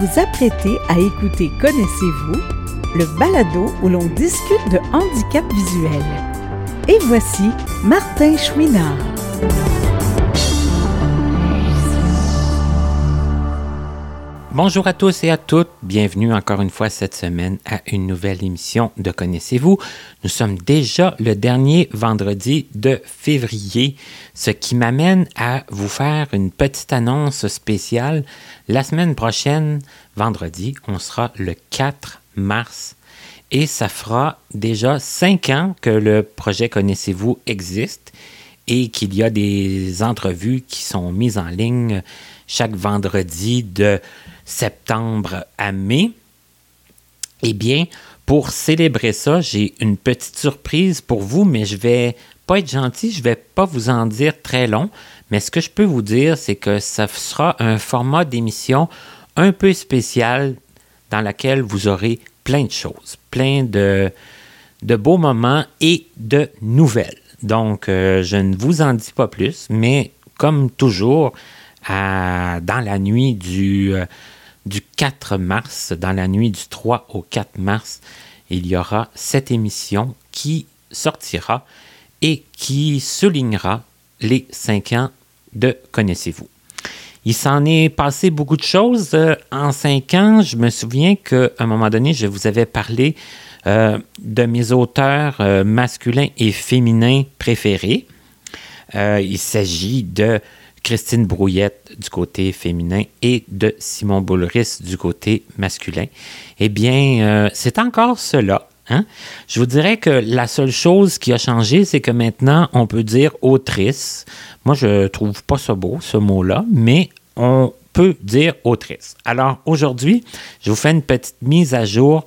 vous apprêtez à écouter Connaissez-vous, le balado où l'on discute de handicap visuel. Et voici Martin Chouinard. Bonjour à tous et à toutes. Bienvenue encore une fois cette semaine à une nouvelle émission de Connaissez-vous. Nous sommes déjà le dernier vendredi de février, ce qui m'amène à vous faire une petite annonce spéciale. La semaine prochaine, vendredi, on sera le 4 mars et ça fera déjà cinq ans que le projet Connaissez-vous existe et qu'il y a des entrevues qui sont mises en ligne chaque vendredi de septembre à mai. Eh bien, pour célébrer ça, j'ai une petite surprise pour vous, mais je vais pas être gentil, je vais pas vous en dire très long, mais ce que je peux vous dire, c'est que ça sera un format d'émission un peu spécial dans lequel vous aurez plein de choses, plein de, de beaux moments et de nouvelles. Donc, euh, je ne vous en dis pas plus, mais comme toujours, dans la nuit du, euh, du 4 mars, dans la nuit du 3 au 4 mars, il y aura cette émission qui sortira et qui soulignera les cinq ans de Connaissez-vous. Il s'en est passé beaucoup de choses euh, en cinq ans. Je me souviens qu'à un moment donné, je vous avais parlé euh, de mes auteurs masculins et féminins préférés. il s'agit de Christine Brouillette du côté féminin et de Simon Boulris du côté masculin. Eh bien, euh, c'est encore cela. Hein? Je vous dirais que la seule chose qui a changé, c'est que maintenant, on peut dire autrice. Moi, je trouve pas ça beau, ce mot-là, mais on peut dire autrice. Alors, aujourd'hui, je vous fais une petite mise à jour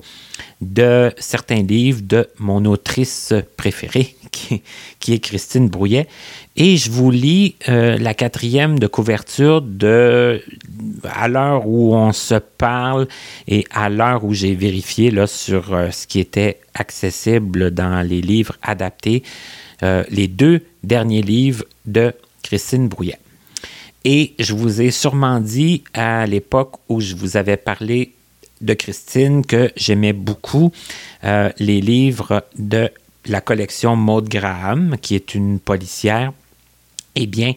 de certains livres de mon autrice préférée, qui, est Christine Brouillet. Et je vous lis euh, la quatrième de couverture de à l'heure où on se parle et à l'heure où j'ai vérifié là, sur euh, ce qui était accessible dans les livres adaptés, euh, les deux derniers livres de Christine Brouillet. Et je vous ai sûrement dit à l'époque où je vous avais parlé de Christine que j'aimais beaucoup les livres de la collection Maud Graham, qui est une policière eh bien,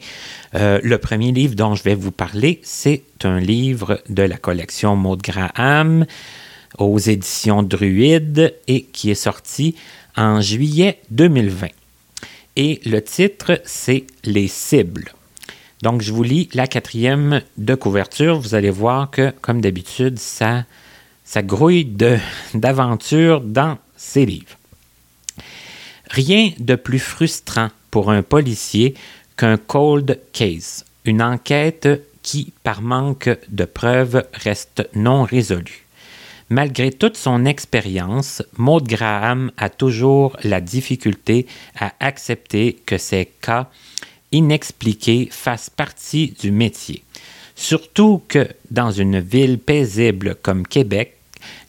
euh, le premier livre dont je vais vous parler, c'est un livre de la collection Maud Graham aux éditions Druide et qui est sorti en juillet 2020. Et le titre, c'est Les cibles. Donc, je vous lis la quatrième de couverture. Vous allez voir que, comme d'habitude, ça, ça grouille d'aventures dans ces livres. Rien de plus frustrant pour un policier qu'un cold case, une enquête qui, par manque de preuves, reste non résolue. Malgré toute son expérience, Maud Graham a toujours la difficulté à accepter que ces cas inexpliqués fassent partie du métier. Surtout que dans une ville paisible comme Québec,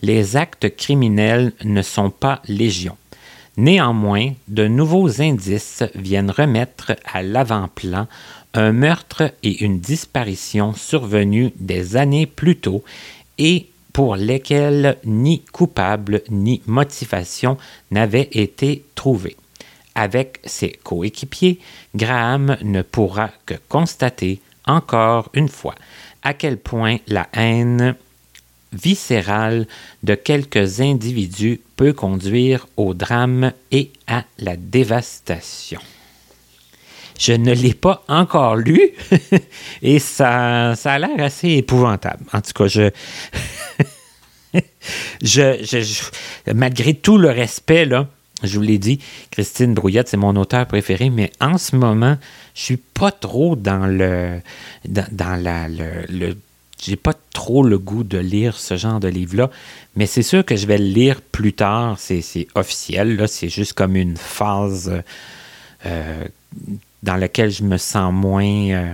les actes criminels ne sont pas légion. Néanmoins, de nouveaux indices viennent remettre à l'avant-plan un meurtre et une disparition survenus des années plus tôt et pour lesquels ni coupable ni motivation n'avaient été trouvés. Avec ses coéquipiers, Graham ne pourra que constater encore une fois à quel point la haine viscérale de quelques individus peut conduire au drame et à la dévastation. Je ne l'ai pas encore lu et ça, ça a l'air assez épouvantable. En tout cas, je, je, malgré tout le respect, là, je vous l'ai dit, Christine Brouillette, c'est mon auteur préféré, mais en ce moment, je suis pas trop dans le dans, la, le j'ai pas trop le goût de lire ce genre de livre-là, mais c'est sûr que je vais le lire plus tard. C'est officiel, là. C'est juste comme une phase euh, dans laquelle je me sens moins euh,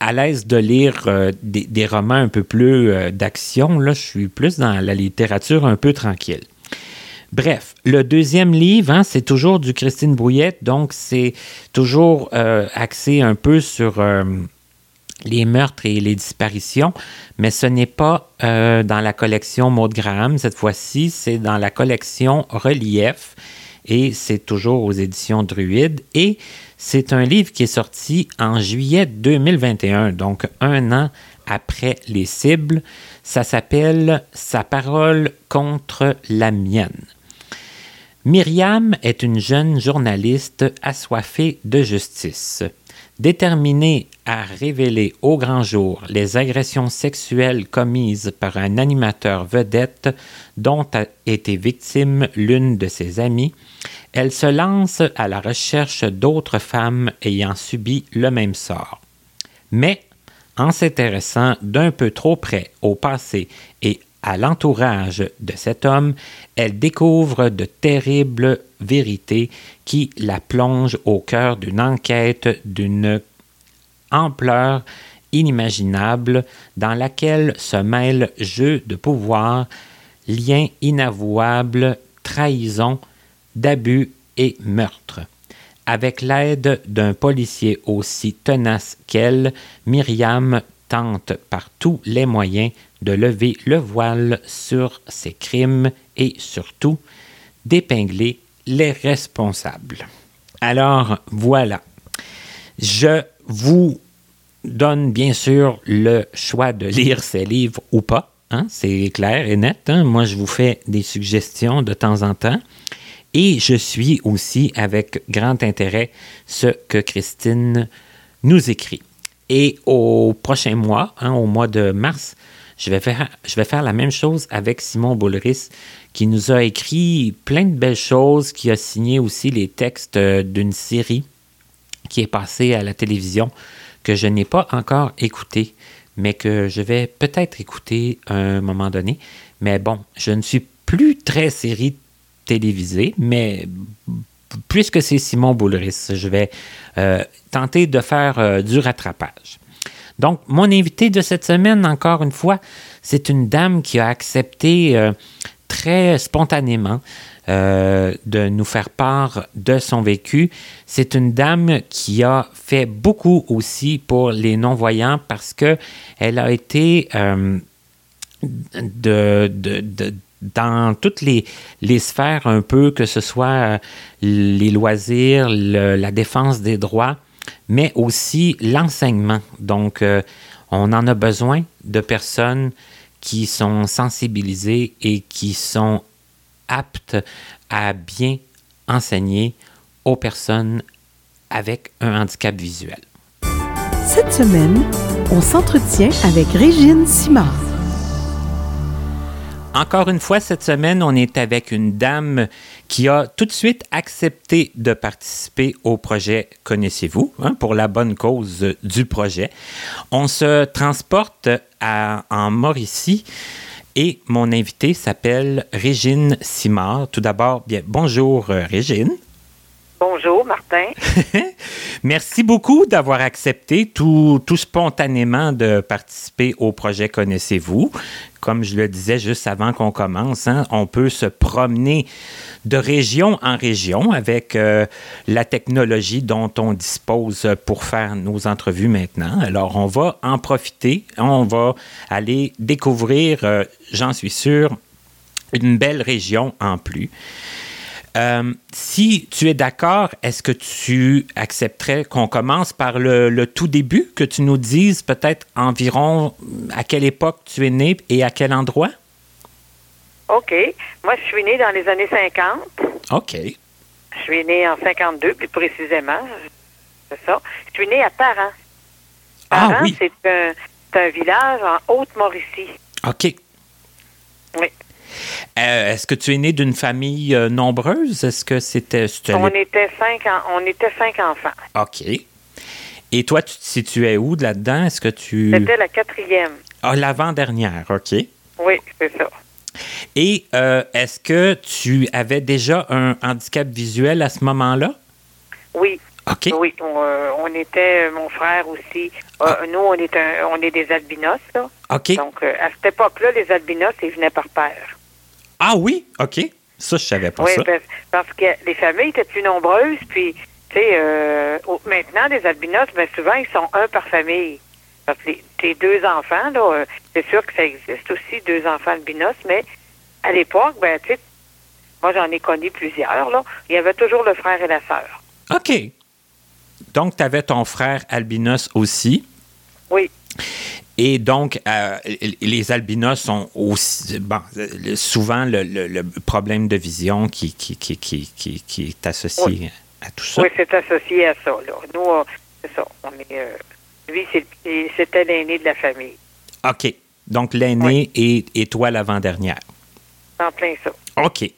à l'aise de lire euh, des, romans un peu plus d'action. Là, je suis plus dans la littérature un peu tranquille. Bref, le deuxième livre, hein, c'est toujours du Christine Brouillette, donc c'est toujours axé un peu sur les meurtres et les disparitions, mais ce n'est pas euh, dans la collection Maud Graham. Cette fois-ci, c'est dans la collection Relief et c'est toujours aux éditions Druide. Et c'est un livre qui est sorti en juillet 2021, donc un an après les cibles. Ça s'appelle Sa parole contre la mienne. Myriam est une jeune journaliste assoiffée de justice. Déterminée à révéler au grand jour les agressions sexuelles commises par un animateur vedette dont a été victime l'une de ses amies, elle se lance à la recherche d'autres femmes ayant subi le même sort. Mais, en s'intéressant d'un peu trop près au passé et à l'entourage de cet homme, elle découvre de terribles vérités qui la plongent au cœur d'une enquête d'une ampleur inimaginable dans laquelle se mêlent jeux de pouvoir, liens inavouables, trahison, d'abus et meurtre. Avec l'aide d'un policier aussi tenace qu'elle, Myriam tente par tous les moyens de lever le voile sur ces crimes et surtout d'épingler les responsables. Alors voilà, je vous donne bien sûr le choix de lire ces livres ou pas. Hein, c'est clair et net. Hein. Moi, je vous fais des suggestions de temps en temps. Et je suis aussi avec grand intérêt ce que Christine nous écrit. Et au prochain mois, hein, au mois de mars, je vais, faire, je vais faire la même chose avec Simon Boulris, qui nous a écrit plein de belles choses, qui a signé aussi les textes euh, d'une série qui est passée à la télévision, que je n'ai pas encore écouté, mais que je vais peut-être écouter à un moment donné. Mais bon, je ne suis plus très série télévisée, mais puisque c'est Simon Boulris, je vais euh, tenter de faire euh, du rattrapage. Donc, mon invité de cette semaine, encore une fois, c'est une dame qui a accepté euh, très spontanément de nous faire part de son vécu. C'est une dame qui a fait beaucoup aussi pour les non-voyants parce que elle a été de dans toutes les, sphères un peu, que ce soit euh, les loisirs, la défense des droits, mais aussi l'enseignement. Donc, euh, on en a besoin de personnes qui sont sensibilisées et qui sont aptes à bien enseigner aux personnes avec un handicap visuel. Cette semaine, on s'entretient avec Régine Simard. Encore une fois, cette semaine, on est avec une dame qui a tout de suite accepté de participer au projet Connaissez-vous, hein, pour la bonne cause du projet. On se transporte à, en Mauricie et mon invité s'appelle Régine Simard. Tout d'abord, bien, bonjour Régine. Bonjour, Martin. Merci beaucoup d'avoir accepté tout, tout, spontanément de participer au projet Connaissez-vous. Comme je le disais juste avant qu'on commence, hein, on peut se promener de région en région avec euh, la technologie dont on dispose pour faire nos entrevues maintenant. Alors, on va en profiter. On va aller découvrir, euh, j'en suis sûr, une belle région en plus. Euh, si tu es d'accord, est-ce que tu accepterais qu'on commence par le, tout début, que tu nous dises peut-être environ à quelle époque tu es né et à quel endroit? OK. Moi, je suis né dans les années 50. OK. Je suis né en 52, plus précisément. C'est ça. Je suis né à Parent. Parent, ah, oui. c'est un, un village en Haute-Mauricie. OK. Oui. Euh, est-ce que tu es né d'une famille euh, nombreuse? Est-ce que c'était... On était, cinq on était cinq enfants. OK. Et toi, tu te situais où là-dedans? Est-ce que tu... C'était la quatrième. Ah, l'avant-dernière, OK. Oui, c'est ça. Et euh, est-ce que tu avais déjà un handicap visuel à ce moment-là? Oui. OK. Oui, on, était, mon frère aussi. Ah. nous, on est, on est des albinos, là. OK. Donc, à cette époque-là, les albinos, ils venaient par paire. Ah oui? OK. Ça, je savais pas oui, ça. parce que les familles étaient plus nombreuses, puis, tu sais, euh, maintenant, les albinos, bien souvent, ils sont un par famille. Parce que les, tes deux enfants, là, euh, c'est sûr que ça existe aussi, deux enfants albinos, mais à l'époque, ben, tu sais, moi, j'en ai connu plusieurs, là. Il y avait toujours le frère et la sœur. OK. Donc, tu avais ton frère albinos aussi. Oui. Et donc, euh, les albinos sont aussi, bon, souvent le, le- le problème de vision qui, qui, qui, qui, est associé Oui. à tout ça. Oui, c'est associé à ça, là. Nous, c'est ça. On est, euh, lui, c'était l'aîné de la famille. OK. Donc, l'aîné et, et toi l'avant-dernière. En plein ça. OK.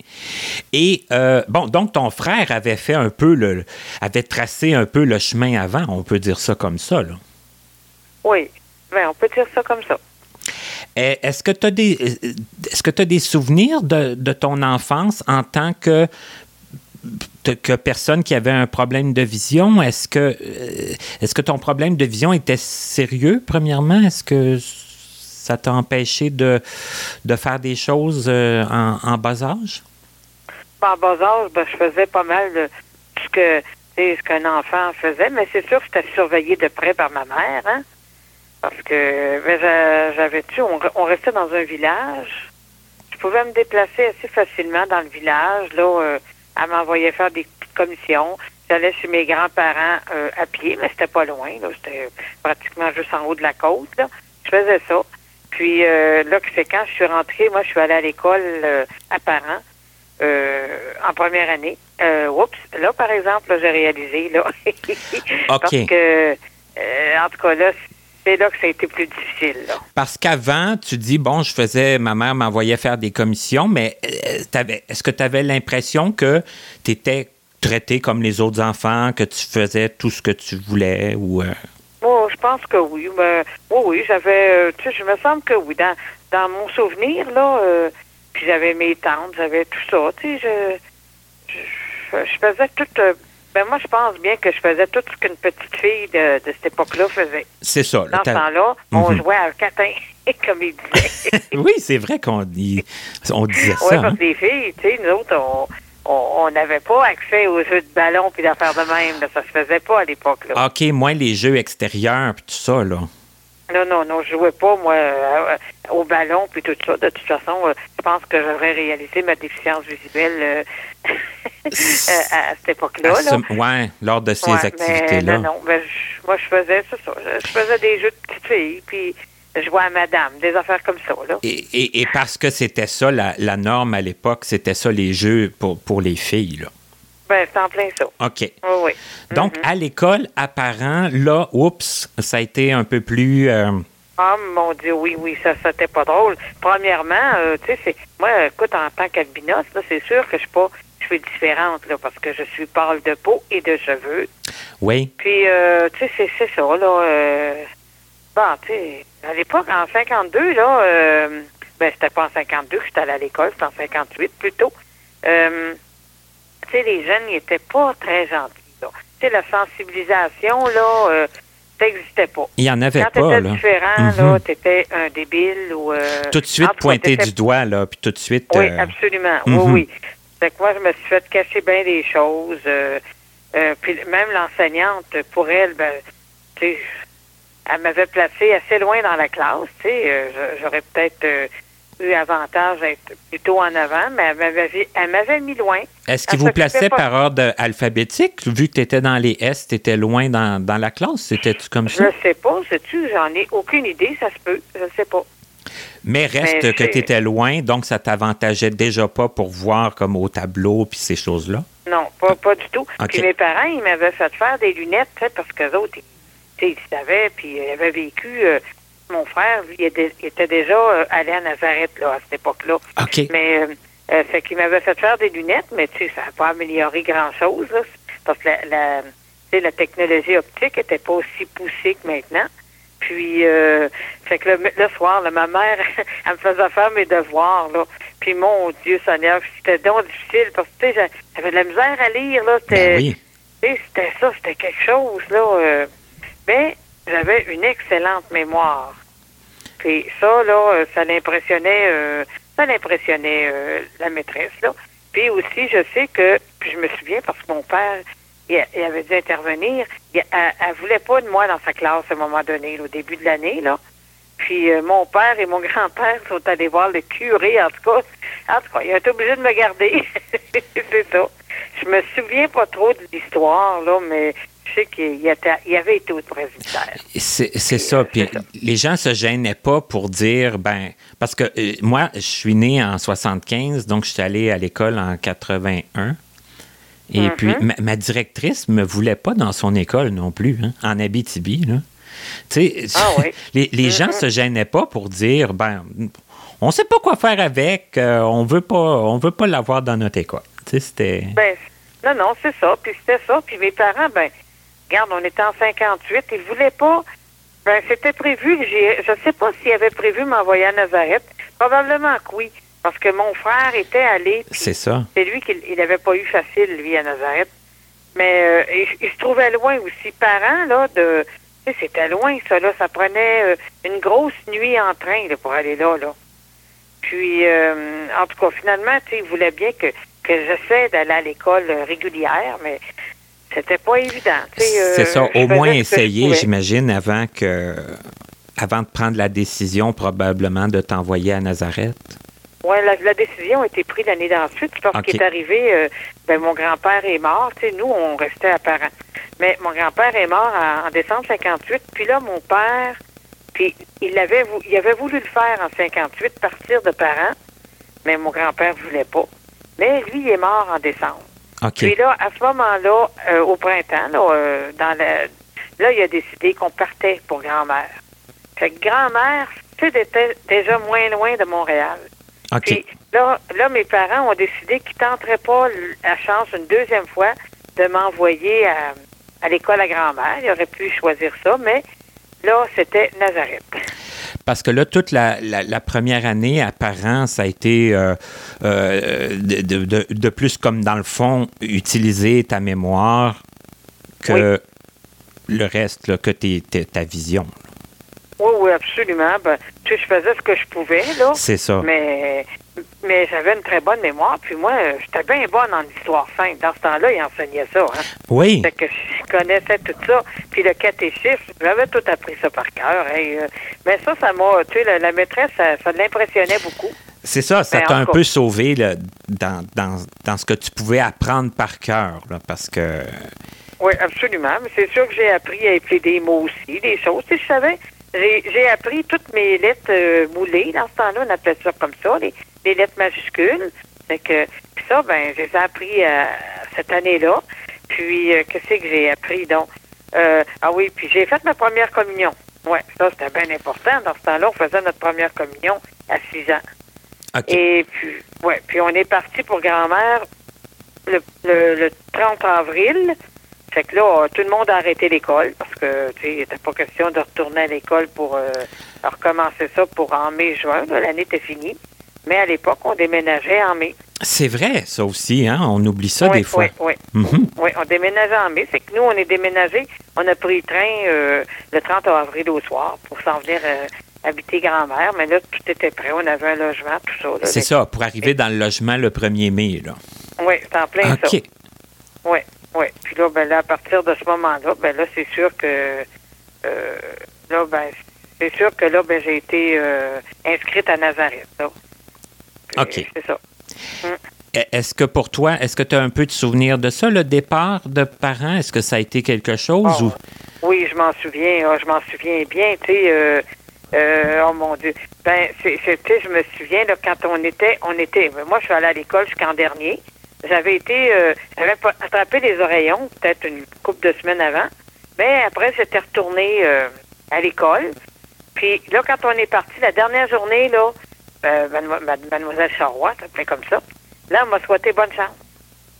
Et, euh, bon, donc ton frère avait fait un peu le. avait tracé un peu le chemin avant, on peut dire ça comme ça, là. Oui. Ben, on peut dire ça comme ça. Eh, Est-ce que tu as des est-ce que tu des souvenirs de, de ton enfance en tant que que personne qui avait un problème de vision? Est-ce que euh, est-ce que ton problème de vision était sérieux premièrement? Est-ce que ça t'a empêché de, de faire des choses euh, en, en bas âge? En bas âge, ben, je faisais pas mal de ce que ce qu'un enfant faisait, mais c'est sûr que j'étais surveillée de près par ma mère, hein. Parce que ben, j'a- j'avais tu, on, on restait dans un village. Je pouvais me déplacer assez facilement dans le village. Là, euh, elle m'envoyait faire des petites commissions. J'allais chez mes grands-parents euh, à pied, mais c'était pas loin. Là, c'était pratiquement juste en haut de la côte. Là. Je faisais ça. Puis euh, là, c'est quand je suis rentrée, moi, je suis allée à l'école euh, à Parent euh, en première année. Euh, oups, là, par exemple, j'ai réalisé, là. Parce que, euh, en tout cas, là, c'est là que ça a été plus difficile, là. Parce qu'avant, tu dis, bon, je faisais, ma mère m'envoyait faire des commissions, mais euh, t'avais- est-ce que tu avais l'impression que tu étais traité comme les autres enfants, que tu faisais tout ce que tu voulais ou. euh, Moi, je pense que oui. Mais, oui, oui, j'avais, euh, tu sais, je me semble que oui. Dans, dans mon souvenir, là, euh, puis j'avais mes tantes, j'avais tout ça, tu sais, je, je, je faisais tout, euh, ben moi, je pense bien que je faisais tout ce qu'une petite fille de, de cette époque-là faisait. C'est ça. là, Dans ce temps-là, on Mhm. jouait à catin, comme il disait. oui, c'est vrai qu'on on disait Oui, ça. parce hein. que les filles, tu sais, nous autres, on n'avait pas accès aux jeux de ballon puis d'affaires de même. là. Ça se faisait pas à l'époque. là. OK, moins les jeux extérieurs puis tout ça, là. Non, non, non, je jouais pas, moi, euh, au ballon puis tout ça. De toute façon, euh, je pense que j'aurais réalisé ma déficience visuelle euh, euh, à, cette époque-là. Ce- ouais, lors de ces Ouais, activités-là. non, non, ben, je- moi, je faisais c'est ça. Je, faisais des jeux de petites filles, puis je jouais à madame, des affaires comme ça, là. Et, et- et parce que c'était ça, la, la norme à l'époque, c'était ça les jeux pour, pour les filles, là. Ben, c'est en plein ça. OK. Oui, oui. Donc, Mhm. à l'école, apparent, là, oups, ça a été un peu plus. euh, Ah, mon Dieu, oui, oui, ça, c'était pas drôle. Premièrement, euh, tu sais, c'est, moi, écoute, en tant qu'albinos, là, c'est sûr que je suis pas, je suis différente, là, parce que je suis pâle de peau et de cheveux. oui. Puis, euh, tu sais, c'est, c'est ça, là, euh, bon, tu sais, à l'époque, en 52, là, euh, ben, c'était pas en 52 que j'étais allée à l'école, c'était en 58 plutôt. Euh, tu sais, les jeunes, ils étaient pas très gentils, là. Tu sais, la sensibilisation, là, euh, ça n'existait pas. Il n'y en avait Quand pas, t'étais là. différent, Mhm. là, t'étais un débile ou... euh, Tout de suite pointé du doigt, là, puis tout de suite. Oui, euh, absolument. mhm. Oui, oui. Fait que moi, je me suis fait cacher bien des choses. euh, euh, puis même l'enseignante, pour elle, ben, tu sais, elle m'avait placé assez loin dans la classe, tu sais. J'aurais peut-être eu avantage d'être plutôt en avant, mais elle m'avait, vi- elle m'avait mis loin. Est-ce qu'il vous plaçait pas- par ordre alphabétique? Vu que tu étais dans les S, tu étais loin dans, dans la classe? C'était-tu comme Je ça? ne sais pas, sais-tu, j'en ai aucune idée, ça se peut, je ne sais pas. Mais reste Mais que tu étais loin, donc ça t'avantageait déjà pas pour voir comme au tableau puis ces choses-là? Non, pas, pas du tout. Puis mes parents, ils m'avaient fait faire des lunettes, parce que autres, ils, ils savaient, puis ils avaient vécu. euh, mon frère, lui, il était, il était déjà euh, allé à Nazareth, là, à cette époque-là. OK. Mais, euh, euh, fait qu'il m'avait fait faire des lunettes, mais tu sais, ça n'a pas amélioré grand-chose, parce que la, la, la technologie optique était pas aussi poussée que maintenant. Puis, euh, fait que le, le soir, là, ma mère, elle me faisait faire mes devoirs, là. Puis, mon Dieu Seigneur, c'était donc difficile, parce que, tu sais, j'avais de la misère à lire, là. Ben oui. tu sais, c'était ça, c'était quelque chose, là. euh, mais j'avais une excellente mémoire. Puis ça, là, euh, ça l'impressionnait, euh, ça l'impressionnait euh, la maîtresse, là. Puis aussi, je sais que, puis je me souviens parce que mon père, il, avait dû intervenir. Il- elle, elle voulait pas de moi dans sa classe à un moment donné, au début de l'année, là. Puis euh, mon père et mon grand-père sont allés voir le curé, en tout cas. En tout cas, il a été obligé de me garder. c'est ça. Je me souviens pas trop de l'histoire, là, mais sais qu'il était- il avait été au presbytère. C'est c'est ça. Puis c'est ça. les gens se gênaient pas pour dire, ben, parce que euh, moi, je suis né en 75, donc je suis allé à l'école en 81. Et Mhm. puis, ma, ma directrice me voulait pas dans son école non plus, hein, en Abitibi, là. Tu sais, Ah oui. les, les gens se gênaient pas pour dire, ben, on sait pas quoi faire avec, euh, on veut pas, on veut pas l'avoir dans notre école. Tu sais, c'était... Ben, non, non, c'est ça. Puis c'était ça. Puis mes parents, ben, regarde, on était en 58. Ils voulaient pas. Ben, c'était prévu. J'ai, je sais pas s'ils avaient prévu m'envoyer à Nazareth. Probablement que oui. Parce que mon frère était allé. C'est ça. C'est lui qui il n'avait pas eu facile, lui, à Nazareth. Mais euh, il, il se trouvait loin aussi. Parents, là, de. C'était loin, ça, là. Ça prenait euh, une grosse nuit en train, là, pour aller là, là. Puis, euh, en tout cas, finalement, tu sais, il voulait bien que, que j'essaie d'aller à l'école euh, régulière, mais c'était pas évident. tu sais, euh, C'est ça, au moins essayer, j'imagine, avant que avant de prendre la décision probablement de t'envoyer à Nazareth. Oui, la, la décision a été prise l'année d'ensuite parce Ok. qu'il est arrivé, euh, ben, mon grand-père est mort. Tu sais, nous, on restait à parents. Mais mon grand-père est mort en, en décembre 58. Puis là, mon père, puis il avait, il avait voulu le faire en 58, partir de parents, mais mon grand-père voulait pas. Mais lui, il est mort en décembre. OK. Puis là, à ce moment-là, euh, au printemps, là, euh, dans la, là, il a décidé qu'on partait pour grand-mère. Fait que grand-mère, tu sais, était déjà moins loin de Montréal. OK. Puis là, là, mes parents ont décidé qu'ils tenteraient pas la chance une deuxième fois de m'envoyer à, à l'école à grand-mère. Ils auraient pu choisir ça, mais là, c'était Nazareth. Parce que là, toute la, la- la première année, apparent, ça a été euh, euh, de, de- plus comme dans le fond, utiliser ta mémoire que le reste, là, que tes- tes- ta vision. Oui, oui, absolument. Ben, tu sais, je faisais ce que je pouvais, là. C'est ça. Mais, mais j'avais une très bonne mémoire. Puis moi, j'étais bien bonne en histoire sainte. Dans ce temps-là, il enseignait ça. Hein. Oui. Fait que je connaissais tout ça. Puis le catéchisme, j'avais tout appris ça par cœur. Hey, euh, mais ça, ça m'a, tu sais, la, la maîtresse, ça, ça l'impressionnait beaucoup. C'est ça, ça t'a un peu sauvé là, dans, dans, dans ce que tu pouvais apprendre par cœur, là, parce que Oui, absolument. Mais c'est sûr que j'ai appris à épeler des mots aussi, des choses. Tu sais, je savais, j'ai, j'ai appris toutes mes lettres euh, moulées. Dans ce temps-là, on appelait ça comme ça, les, les lettres majuscules. Fait que, puis ça, ben, je les ai appris euh, cette année-là. Puis, euh, qu'est-ce que j'ai appris, donc? Euh, ah oui, puis j'ai fait ma première communion. Oui, ça, c'était bien important. Dans ce temps-là, on faisait notre première communion à 6 ans. OK. Et puis, ouais, puis on est parti pour grand-mère le, le, le 30 avril. Fait que là, tout le monde a arrêté l'école parce que, tu sais, il n'était pas question de retourner à l'école pour euh, recommencer ça pour en mai-juin. L'année était finie. Mais à l'époque, on déménageait en mai. c'est vrai, ça aussi, hein? On oublie ça oui, des fois. Oui, oui. Mhm. Oui, on déménageait en mai. C'est que nous, on est déménagé. On a pris le train euh, le 30 avril au soir pour s'en venir euh, habiter grand-mère. Mais là, tout était prêt. On avait un logement, tout ça. C'est ça, pour arriver dans le logement le 1er mai, là. Oui, c'est en plein ça. OK. Oui, oui. Puis là, ben là, à partir de ce moment-là, ben là, c'est sûr que euh, là, ben c'est sûr que là, ben j'ai été euh, inscrite à Nazareth. Là. Puis, OK. C'est ça. E- Est-ce que pour toi, est-ce que tu as un peu de souvenir de ça, le départ de parents? Est-ce que ça a été quelque chose Ah, ou... Oui, je m'en souviens. ah, je m'en souviens bien. Tu sais, euh, euh, oh mon Dieu. Ben, sais, je me souviens là, quand on était, on était. Moi, je suis allée à l'école jusqu'en dernier. J'avais été, euh, j'avais attrapé les oreillons peut-être une couple de semaines avant. Mais après, j'étais retournée euh, à l'école. Puis là, quand on est parti la dernière journée, là, euh, Mademo- Mad- mademoiselle Charrois, ça comme ça. Là, elle m'a souhaité bonne chance.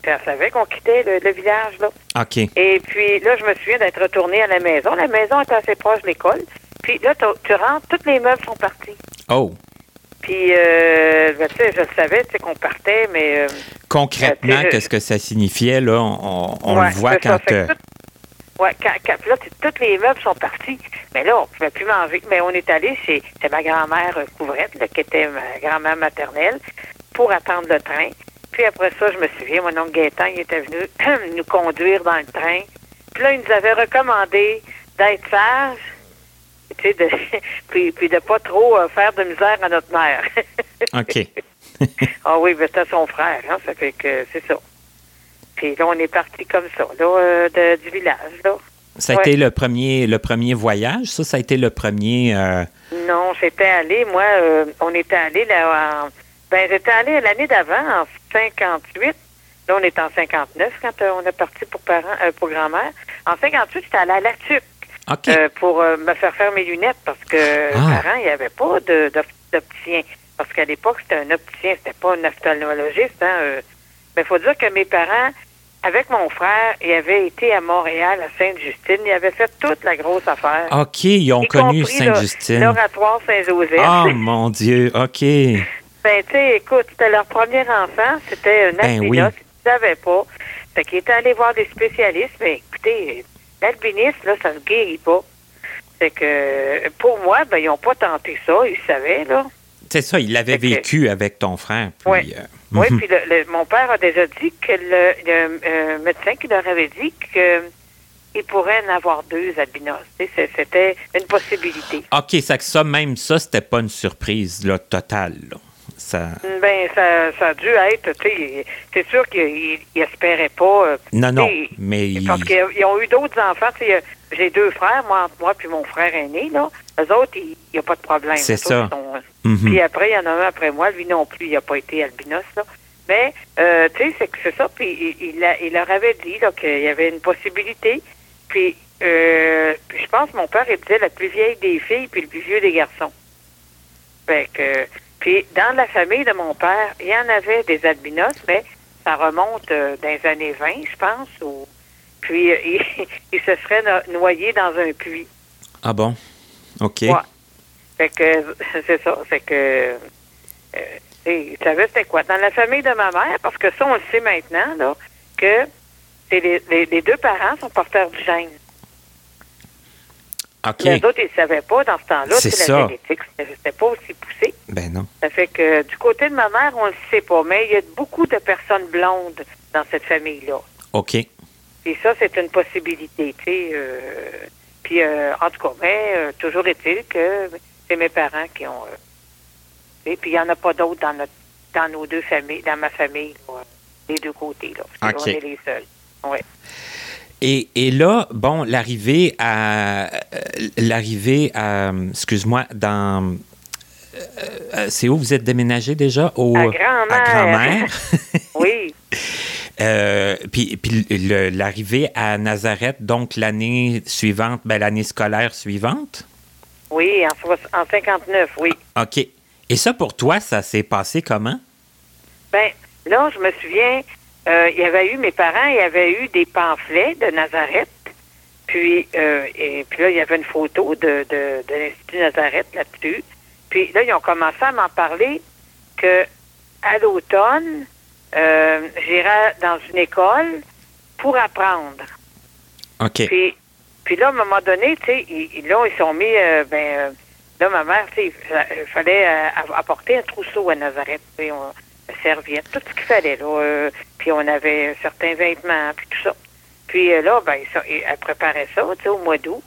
Puis elle savait qu'on quittait le, le village, là. OK. Et puis là, je me souviens d'être retournée à la maison. La maison était assez proche de l'école. Puis là, tu tu rentres, tous les meubles sont partis. Oh, Puis, euh, ben, tu sais, je le savais, tu sais, qu'on partait, mais... euh, concrètement, sais, qu'est-ce que ça signifiait, là? On, on ouais, le voit quand... Euh, ouais, quand, quand- là, tous les meubles sont partis. Mais là, on pouvait plus manger. Mais on est allé chez, chez ma grand-mère euh, Couvrette, là, qui était ma grand-mère maternelle, pour attendre le train. Puis après ça, je me souviens, mon oncle Gaétan, il était venu nous conduire dans le train. Puis là, il nous avait recommandé d'être sage, tu sais, de, puis, puis de pas trop euh, faire de misère à notre mère. OK. ah oui, mais c'était son frère, hein, ça fait que c'est ça. Puis là, on est parti comme ça, là, euh, de- du village, là. Ça a Ouais. été le premier, le premier voyage, ça, ça a été le premier. euh, Non, j'étais allé, moi, euh, on était allé là en, ben j'étais allé l'année d'avant, en 58. Là, on est en 59 quand on est parti pour parents, pour grand-mère. En 58, j'étais allé à La euh, pour euh, me faire faire mes lunettes parce que Ah. parents, il n'y avait pas de, d'op- d'opticien. Parce qu'à l'époque, c'était un opticien, c'était pas un ophtalmologiste. Hein, euh. Mais il faut dire que mes parents, avec mon frère, ils avaient été à Montréal, à Sainte-Justine. Ils avaient fait toute la grosse affaire. OK, ils ont y connu Sainte-Justine. L'oratoire Saint-Joseph. Oh mon Dieu, OK. Ben, tu sais, écoute, c'était leur premier enfant, c'était un Ben albinos, oui. ils ne savaient pas. Fait qu'ils étaient allés voir des spécialistes, mais écoutez, l'albinisme, là, ça ne guérit pas. C'est que, pour moi, ben, ils n'ont pas tenté ça, ils savaient, là. C'est ça, il l'avait que- vécu avec ton frère. Puis, Oui. euh, Oui, mhm. puis le- le- mon père a déjà dit que le, le, euh, médecin qui leur avait dit que il pourrait en avoir deux albinos. C'était une possibilité. OK, ça que ça, même ça, c'était pas une surprise là, totale. là. Ça... Ben, ça, ça a dû être, tu c'est sûr qu'ils n'espéraient pas. euh, Non, non, mais Parce qu'ils ils ont eu d'autres enfants. tu sais, euh, J'ai deux frères, moi, moi puis mon frère aîné, là. Eux autres, il n'y a pas de problème. C'est ça. sont, Mhm. Puis après, il y en a un après moi. Lui non plus, il n'a pas été albinos, là. Mais, euh, tu sais, c'est que c'est ça. Puis il, il, a- il leur avait dit là, qu'il y avait une possibilité. Puis, euh, puis je pense que mon père, il disait la plus vieille des filles puis le plus vieux des garçons. Fait que, puis dans la famille de mon père, il y en avait des albinos, mais ça remonte euh, dans les années 20, je pense. Ou, puis euh, il, il se serait no- noyé dans un puits. Ah bon? OK. Ouais. Fait que c'est ça. Fait que euh, il savait c'était quoi? Dans la famille de ma mère, parce que ça, on le sait maintenant, là, que les, les- les deux parents sont porteurs du gène. OK. Les autres, ils ne savaient pas dans ce temps-là. C'est ça. La génétique, c'était pas aussi poussé. Ben non. Ça fait que du côté de ma mère, on ne le sait pas, mais il y a beaucoup de personnes blondes dans cette famille-là. OK. Puis ça, c'est une possibilité, tu sais. euh, puis euh, en tout cas, mais euh, toujours est-il que c'est mes parents qui ont. et puis il n'y en a pas d'autres dans notre dans nos deux familles, dans ma famille, des deux côtés. Là, OK. On est les seuls. Ouais. Et, et là, bon, l'arrivée à. l'arrivée à. Excuse-moi, dans. c'est où vous êtes déménagé déjà? Au, À grand-mère. à grand-mère. Oui, Euh, puis l'arrivée à Nazareth, donc l'année suivante, ben, l'année scolaire suivante? oui, en, en 59, oui. OK. Et ça, pour toi, ça s'est passé comment? Ben, là, je me souviens, euh, il y avait eu, mes parents, il y avait eu des pamphlets de Nazareth. Puis, euh, et puis là, il y avait une photo de, de, de l'Institut Nazareth là-dessus. Puis là, ils ont commencé à m'en parler que à l'automne, euh, j'irai dans une école pour apprendre. OK. Puis, puis là, à un moment donné, tu sais, ils, là, ils sont mis, euh, ben, euh, là, ma mère, tu sais, il fa- il fallait euh, app- apporter un trousseau à Nazareth, tu sais, on- serviette, tout ce qu'il fallait, là. puis on avait certains vêtements, puis tout ça. Puis là, ben, elle préparait ça, tu sais, au mois d'août.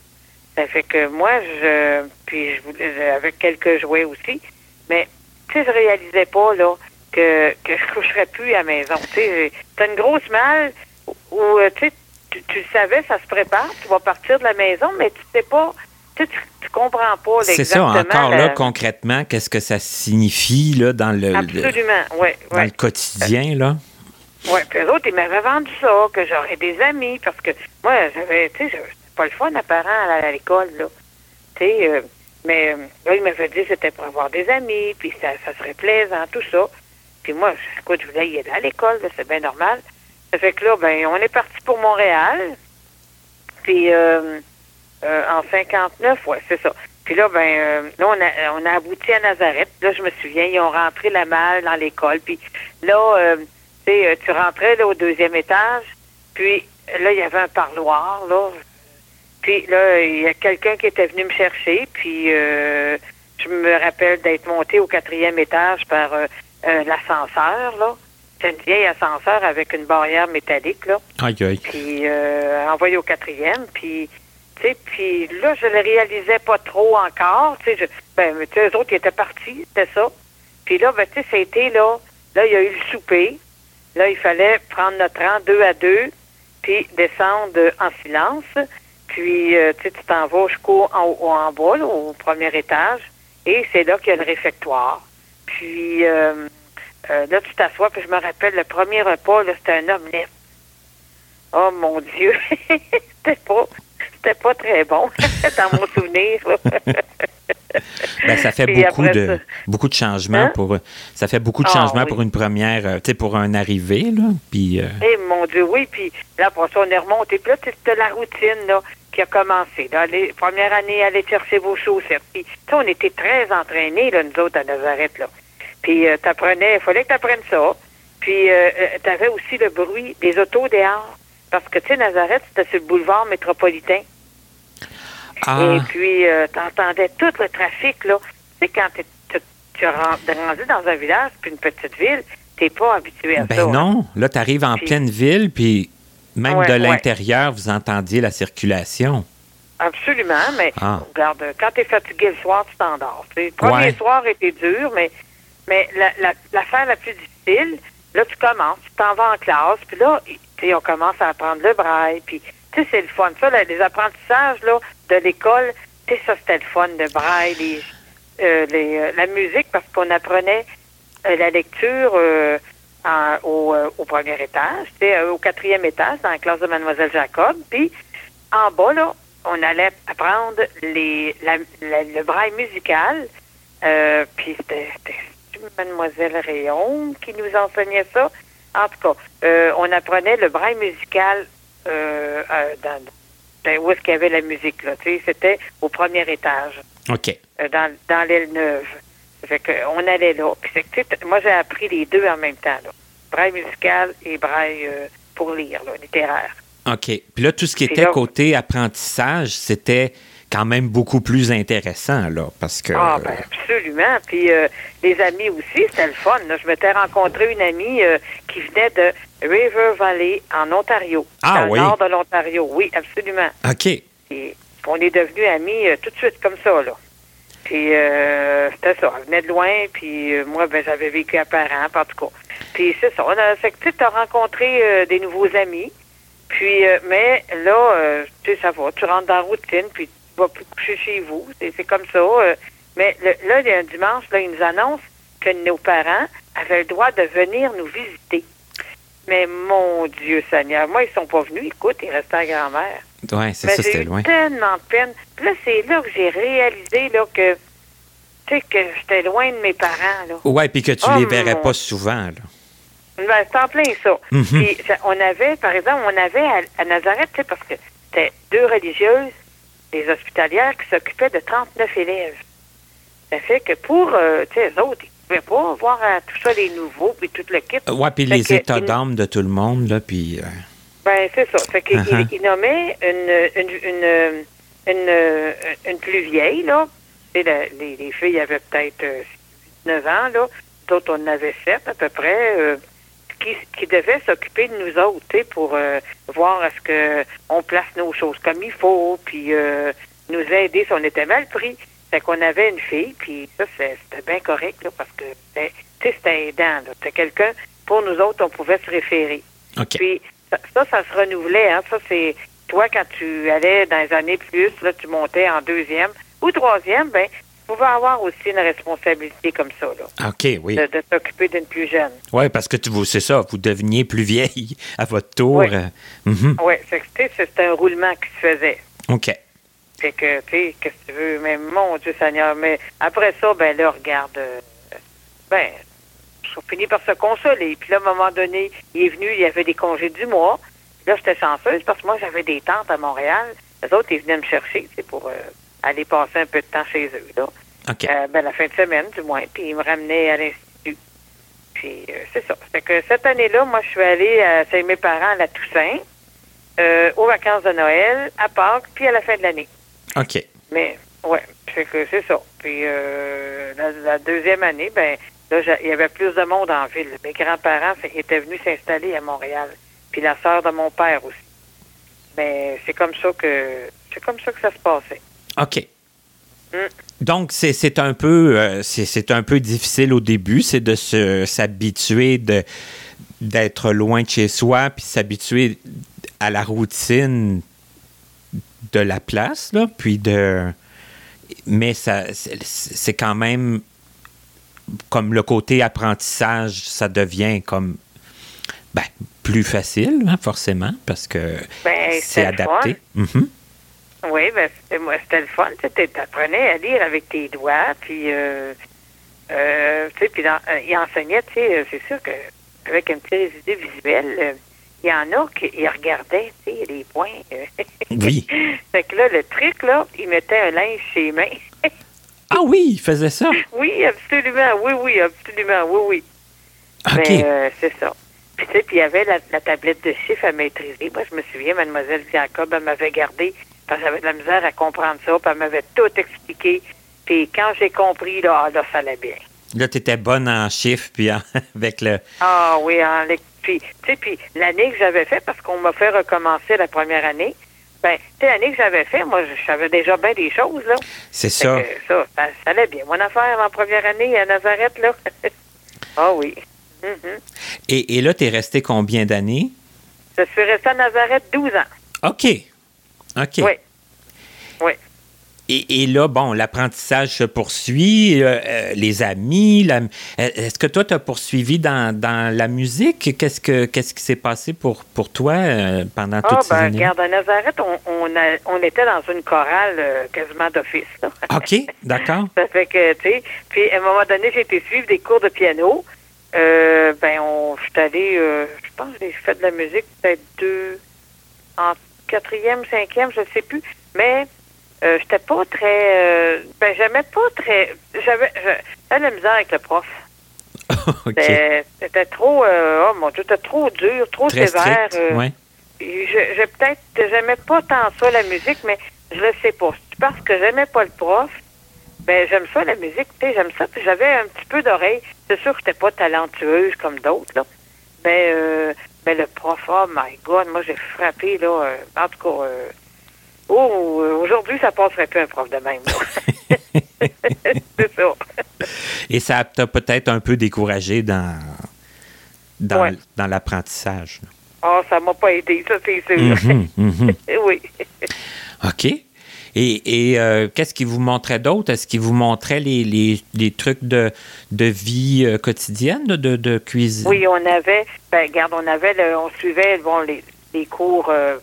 Ça fait que moi, je, puis je voulais, avec quelques jouets aussi, mais, tu sais, je réalisais pas, là, que, que je coucherais plus à la maison. Tu sais, t'as une grosse malle où, euh, tu tu, savais, ça se prépare, tu vas partir de la maison, mais tu sais pas, tu tu, comprends pas C'est ça, exactement. encore là, la- concrètement, qu'est-ce que ça signifie là, dans, le, dans le quotidien? Là? Oui, puis eux autres, ils m'avaient vendu ça, que j'aurais des amis, parce que moi, j'avais, tu sais, pas le fun, apparent, à aller à l'école, là. Tu sais, euh, mais euh, là, ils m'avaient dit que c'était pour avoir des amis, puis ça, ça serait plaisant, tout ça. Puis moi, je- écoute, je voulais y aller à l'école, c'est bien normal. Ça fait que là, ben, on est parti pour Montréal. Puis euh, euh, en 59, ouais, c'est ça. Puis là, ben, euh, là, on a, on a abouti à Nazareth. Là, je me souviens, ils ont rentré la malle dans l'école. Puis là, euh, tu sais, euh, tu rentrais là, au deuxième étage. Puis là, il y avait un parloir, là. Puis là, il y a quelqu'un qui était venu me chercher. Puis je me rappelle d'être monté au quatrième étage par euh, l'ascenseur, là. C'est une vieille ascenseur avec une barrière métallique, là. Aïe, aïe. Puis euh, envoyé au quatrième. Puis, tu sais, puis là, je le réalisais pas trop encore. Tu sais, je- ben, tu sais, eux autres, ils étaient partis, c'était ça. Puis là, ben, tu sais, c'était là. Là, il y a eu le souper. Là, il fallait prendre notre rang deux à deux, puis descendre en silence. Puis, euh, tu sais, tu t'en vas jusqu'au en, haut- en bas, là, au premier étage. Et c'est là qu'il y a le réfectoire. Puis, euh, euh, là, tu t'assois, puis je me rappelle, le premier repas, là, c'était un omelette. Oh mon Dieu, c'était pas, c'était pas très bon dans mon souvenir. Ben, ça fait Puis beaucoup de ça- beaucoup de changements Hein? pour ça fait beaucoup de Ah, changements oui. pour une première euh, tu sais pour un arrivé là puis Eh mon Dieu, oui, puis là, pour ça, on est remonté. Puis là, c'était la routine là, qui a commencé. Là, les, première année, aller chercher vos chaussettes. Puis, on était très entraînés, là, nous autres, à Nazareth, là. Puis, euh, t'apprenais, il fallait que t'apprennes ça. Puis, euh, euh, t'avais aussi le bruit des autos dehors. Parce que, tu sais, Nazareth, c'était sur le boulevard métropolitain. ah Et puis, euh, t'entendais tout le trafic, là. Tu sais, quand t'es- tu rendu dans un village puis une petite ville, t'es pas habitué à ça. ben hein. non là tu arrives en Puis- pleine ville puis même Ouais, de ouais. l'intérieur vous entendiez la circulation Absolument, mais Ah. regarde, quand tu es fatigué le soir, tu t'endors. Le premier Ouais. soir était dur, mais, mais la- la- l'affaire la, plus difficile, là, tu commences, tu t'en vas en classe, puis là, on commence à apprendre le braille, puis tu sais, c'est le fun. Ça, là, les apprentissages là, de l'école, tu sais, ça, c'était le fun, le braille, les, euh, les, euh, la musique, parce qu'on apprenait euh, la lecture euh, en- au, euh, au premier étage, euh, au quatrième étage, dans la classe de Mademoiselle Jacob, puis en bas, là, on allait apprendre les, la- la- le braille musical. Euh, puis c'était Mademoiselle Rayon qui nous enseignait ça. En tout cas, euh, on apprenait le braille musical euh, dans, dans- où est-ce qu'il y avait la musique. C'était au premier étage, OK dans, dans l'aile neuve. Ça fait que, on allait là. Puis c'est que, moi, j'ai appris les deux en même temps. Là. Braille musical et braille euh, pour lire, là, littéraire. OK puis là tout ce qui Puis était là- côté apprentissage c'était quand même beaucoup plus intéressant là parce que Ah, ben absolument. Puis euh, les amis aussi, c'était le fun. là. Je m'étais rencontré une amie euh, qui venait de River Valley, en Ontario. Ah, dans oui. le nord de l'Ontario. Oui, absolument. OK Et on est devenus amis euh, tout de suite comme ça, là. Puis euh, c'était ça. Elle venait de loin, puis euh, moi, ben, j'avais vécu à Parent, en tout cas. Puis c'est ça. On fait que tu as rencontré euh, des nouveaux amis. Puis, euh, mais là, euh, tu sais, ça va. Tu rentres dans la routine, puis tu vas plus coucher chez vous. C'est comme ça. euh. mais le- là, il y a un dimanche, là, ils nous annoncent que nos parents avaient le droit de venir nous visiter. Mais mon Dieu Seigneur, moi, ils sont pas venus. Écoute, ils restaient à grand-mère. Ouais c'est ça j'ai c'était loin tellement de peine. Puis là, c'est là que j'ai réalisé là, que, tu sais, que j'étais loin de mes parents. Là. ouais puis que tu Oh, les verrais mon- pas souvent là Ben, c'est en plein ça. Mhm. Puis ça- on avait, par exemple, on avait à, à Nazareth, tu sais, parce que c'était deux religieuses, des hospitalières, qui s'occupaient de 39 élèves. Ça fait que pour, euh, tu sais, eux autres, ils pouvaient pas voir euh, tout ça, les nouveaux, puis tout le kit. ouais puis les que états d'âme de tout le monde là puis euh, Ben, c'est ça. Fait qu'il Uh-huh. il- nommait une, une, une, une, une plus vieille, là. La- les, les filles avaient peut-être euh, 9 ans, là. D'autres, on en avait 7 à peu près. euh, qui, qui devait s'occuper de nous autres, tu sais, pour euh, voir est-ce que on place nos choses comme il faut, puis euh, nous aider si on était mal pris. Fait qu'on avait une fille, puis ça, c'était bien correct, là, parce que, c'était- tu sais, c'était aidant, là. C'était quelqu'un, pour nous autres, on pouvait se référer. Puis ça, ça, ça se renouvelait. Hein? Ça, c'est toi, quand tu allais dans les années plus, là, tu montais en deuxième ou troisième, ben, tu pouvais avoir aussi une responsabilité comme ça, là, OK oui de, de t'occuper d'une plus jeune. Ouais, parce que tu c'est ça, vous deveniez plus vieille à votre tour. Oui. Oui, c'est que, tu sais, c'était un roulement qui se faisait. OK. Fait que, tu sais, qu'est-ce que tu veux? Mais mon Dieu Seigneur, mais après ça, ben là, regarde, euh, ben, on finit par se consoler. Puis là, à un moment donné, il est venu, il y avait des congés du mois. Là, j'étais chanceuse parce que moi, j'avais des tantes à Montréal. Les autres, ils venaient me chercher, pour euh, aller passer un peu de temps chez eux, là. OK. Euh, ben, la fin de semaine, du moins. Puis ils me ramenaient à l'Institut. Puis euh, c'est ça. Fait que cette année-là, moi, je suis allée chez mes parents à la Toussaint, euh, aux vacances de Noël, à Pâques, puis à la fin de l'année. OK. Mais, ouais, fait que c'est ça. Puis, euh, la, la deuxième année, ben, Là, il y avait plus de monde en ville. Mes grands-parents étaient venus s'installer à Montréal. Puis la sœur de mon père aussi. Mais c'est comme ça que c'est comme ça que ça se passait. OK. Mm. Donc, c'est c'est un peu euh, c'est c'est un peu difficile au début, c'est de se s'habituer de d'être loin de chez soi, puis s'habituer à la routine de la place, là, puis de... Mais ça, c'est c'est quand même comme le côté apprentissage, ça devient comme ben, plus facile, hein, forcément, parce que Ben, c'est adapté. Mhm. Oui, ben c'était moi c'était le fun. Tu apprenais à lire avec tes doigts, puis euh, euh, tu sais, puis dans- euh, il enseignait, tu sais, c'est sûr que avec une petite idée visuelle, euh, il y en a qui ils regardaient, tu sais, les points. Oui. fait que là, le truc, là, il mettait un linge chez les mains. Ah oui, il faisait ça. oui, absolument, oui, oui, absolument, oui, oui. Euh, c'est ça. Puis tu sais, puis il y avait la, la tablette de chiffres à maîtriser. Moi, je me souviens, mademoiselle Jacob, elle m'avait gardé parce que j'avais de la misère à comprendre ça, puis elle m'avait tout expliqué. Puis quand j'ai compris, là, là, ça allait bien. Là, tu étais bonne en chiffres, puis en- avec le. Ah oui, en lec- puis tu sais, puis l'année que j'avais fait, parce qu'on m'a fait recommencer la première année, ben, tu l'année que j'avais fait, moi, je savais déjà bien des choses, là. C'est ça. que ça, ça, ça allait bien. Mon affaire en première année à Nazareth, là. Ah oui. Mhm. Et, et là, tu es resté combien d'années? Je suis restée à Nazareth 12 ans. OK. OK. Oui. Oui. Et, et là, bon, l'apprentissage se poursuit, euh, euh, les amis. la- euh, Est-ce que toi, tu as poursuivi dans, dans la musique? Qu'est-ce, que, qu'est-ce qui s'est passé pour, pour toi euh, pendant toutes Ah, ces ben, années? regarde, à Nazareth, on, on, a- on était dans une chorale euh, quasiment d'office, là. OK, d'accord. Ça fait que, tu sais, puis à un moment donné, j'ai été suivre des cours de piano. Ben, on, je suis allée, je pense que j'ai fait de la musique peut-être deux, en quatrième, cinquième, je ne sais plus. Mais euh, j'étais pas très, euh, ben, j'aimais pas très, j'avais, j'avais de la misère avec le prof. OK. C'était trop, euh, oh mon Dieu, c'était trop dur, trop Très sévère. strict. euh, ouais. Je, je peut-être j'aimais pas tant ça la musique, mais je le sais pas. Parce que j'aimais pas le prof. Ben j'aime ça la musique, tu sais, j'aime ça. Puis j'avais un petit peu d'oreille. C'est sûr que j'étais pas talentueuse comme d'autres là. Mais euh, ben le prof, oh my God, moi j'ai frappé là. en tout cas, euh, oh aujourd'hui ça passerait plus un prof de même. C'est ça. Et ça t'a peut-être un peu découragé dans, dans, Ouais. dans l'apprentissage. là. Oh, ça m'a pas aidé, ça c'est sûr. Mhm, mhm. oui. OK. Et, et, euh, qu'est-ce qu'il vous montrait d'autre? Est-ce qu'il vous montrait les, les, les trucs de, de vie euh, quotidienne, de, de, de cuisine? Oui, on avait, ben, regarde, on avait, le- on suivait, bon, les, les cours euh,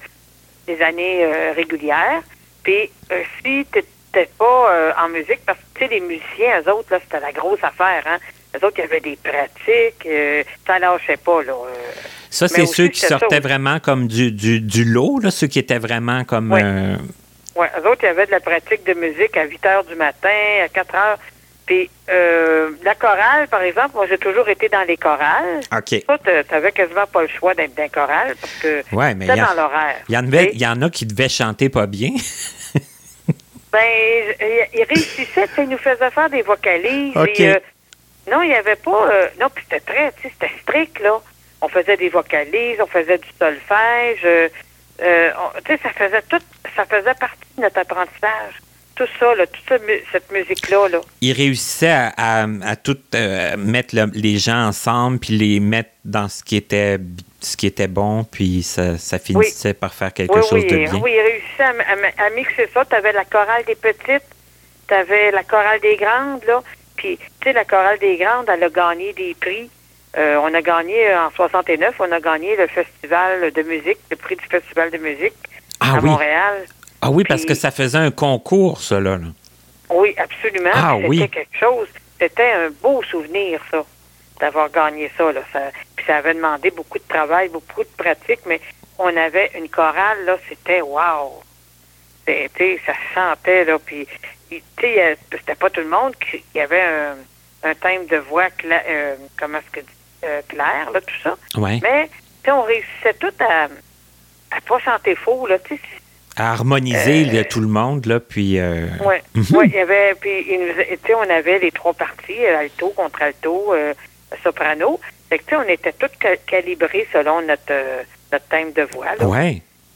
des années euh, régulières. Puis, euh, si tu n'étais pas euh, en musique, parce que, tu sais, les musiciens, eux autres, là, c'était la grosse affaire, hein. Eux autres, il y avait des pratiques, euh, ça lâchait pas, là. Ça, c'est ceux qui ça sortaient vraiment comme du, du, du lot, là, ceux qui étaient vraiment comme... Oui. Ouais, eux autres, il y avait de la pratique de musique à 8 heures du matin, à 4 heures. Puis, euh, la chorale, par exemple, moi, j'ai toujours été dans les chorales. OK. Ça, tu n'avais quasiment pas le choix d'être dans choral parce que Ouais, mais y, dans l'horaire. il y en y a qui devaient chanter pas bien. Ben, il il réussissait, tu sais, il nous faisait faire des vocalises. Et, euh, non, il n'y avait pas. euh, non, puis c'était très, tu sais, c'était strict, là. On faisait des vocalises, on faisait du solfège. tu sais, ça faisait tout, ça faisait partie de notre apprentissage. Tout ça, là, toute cette musique-là, là. Ils réussissaient à, à, à tout euh, mettre le- les gens ensemble, puis les mettre dans ce qui était, ce qui était bon, puis ça, ça finissait par faire quelque oui, chose oui, de bien. oui, il réussissait à, à- à mixer ça. Tu avais la chorale des petites, tu avais la chorale des grandes, là. Puis, tu sais, la chorale des grandes, elle a gagné des prix. Euh, on a gagné euh, en 69, on a gagné le festival de musique, le prix du festival de musique Ah à. Montréal. Ah oui, parce Puis- que ça faisait un concours, ça, là. Oui, absolument. Ah C'était oui. quelque chose. C'était un beau souvenir, ça, d'avoir gagné ça, là. Ça- Puis ça avait demandé beaucoup de travail, beaucoup de pratique, mais on avait une chorale, là, c'était wow. C'était- ça chantait, là, puis, c'était pas tout le monde qui il y avait un, un thème de voix cla- euh, comment est-ce que euh, clair, là, tout ça. Ouais. Mais, tu sais, on réussissait tout à, à pas chanter faux, là, tu sais. À harmoniser tout le monde, là, puis... Oui, ouais, il y avait... Puis, tu sais, on avait les trois parties, alto, contralto, soprano. Fait que, tu sais, on était tous calibrés selon notre, notre thème de voix, là.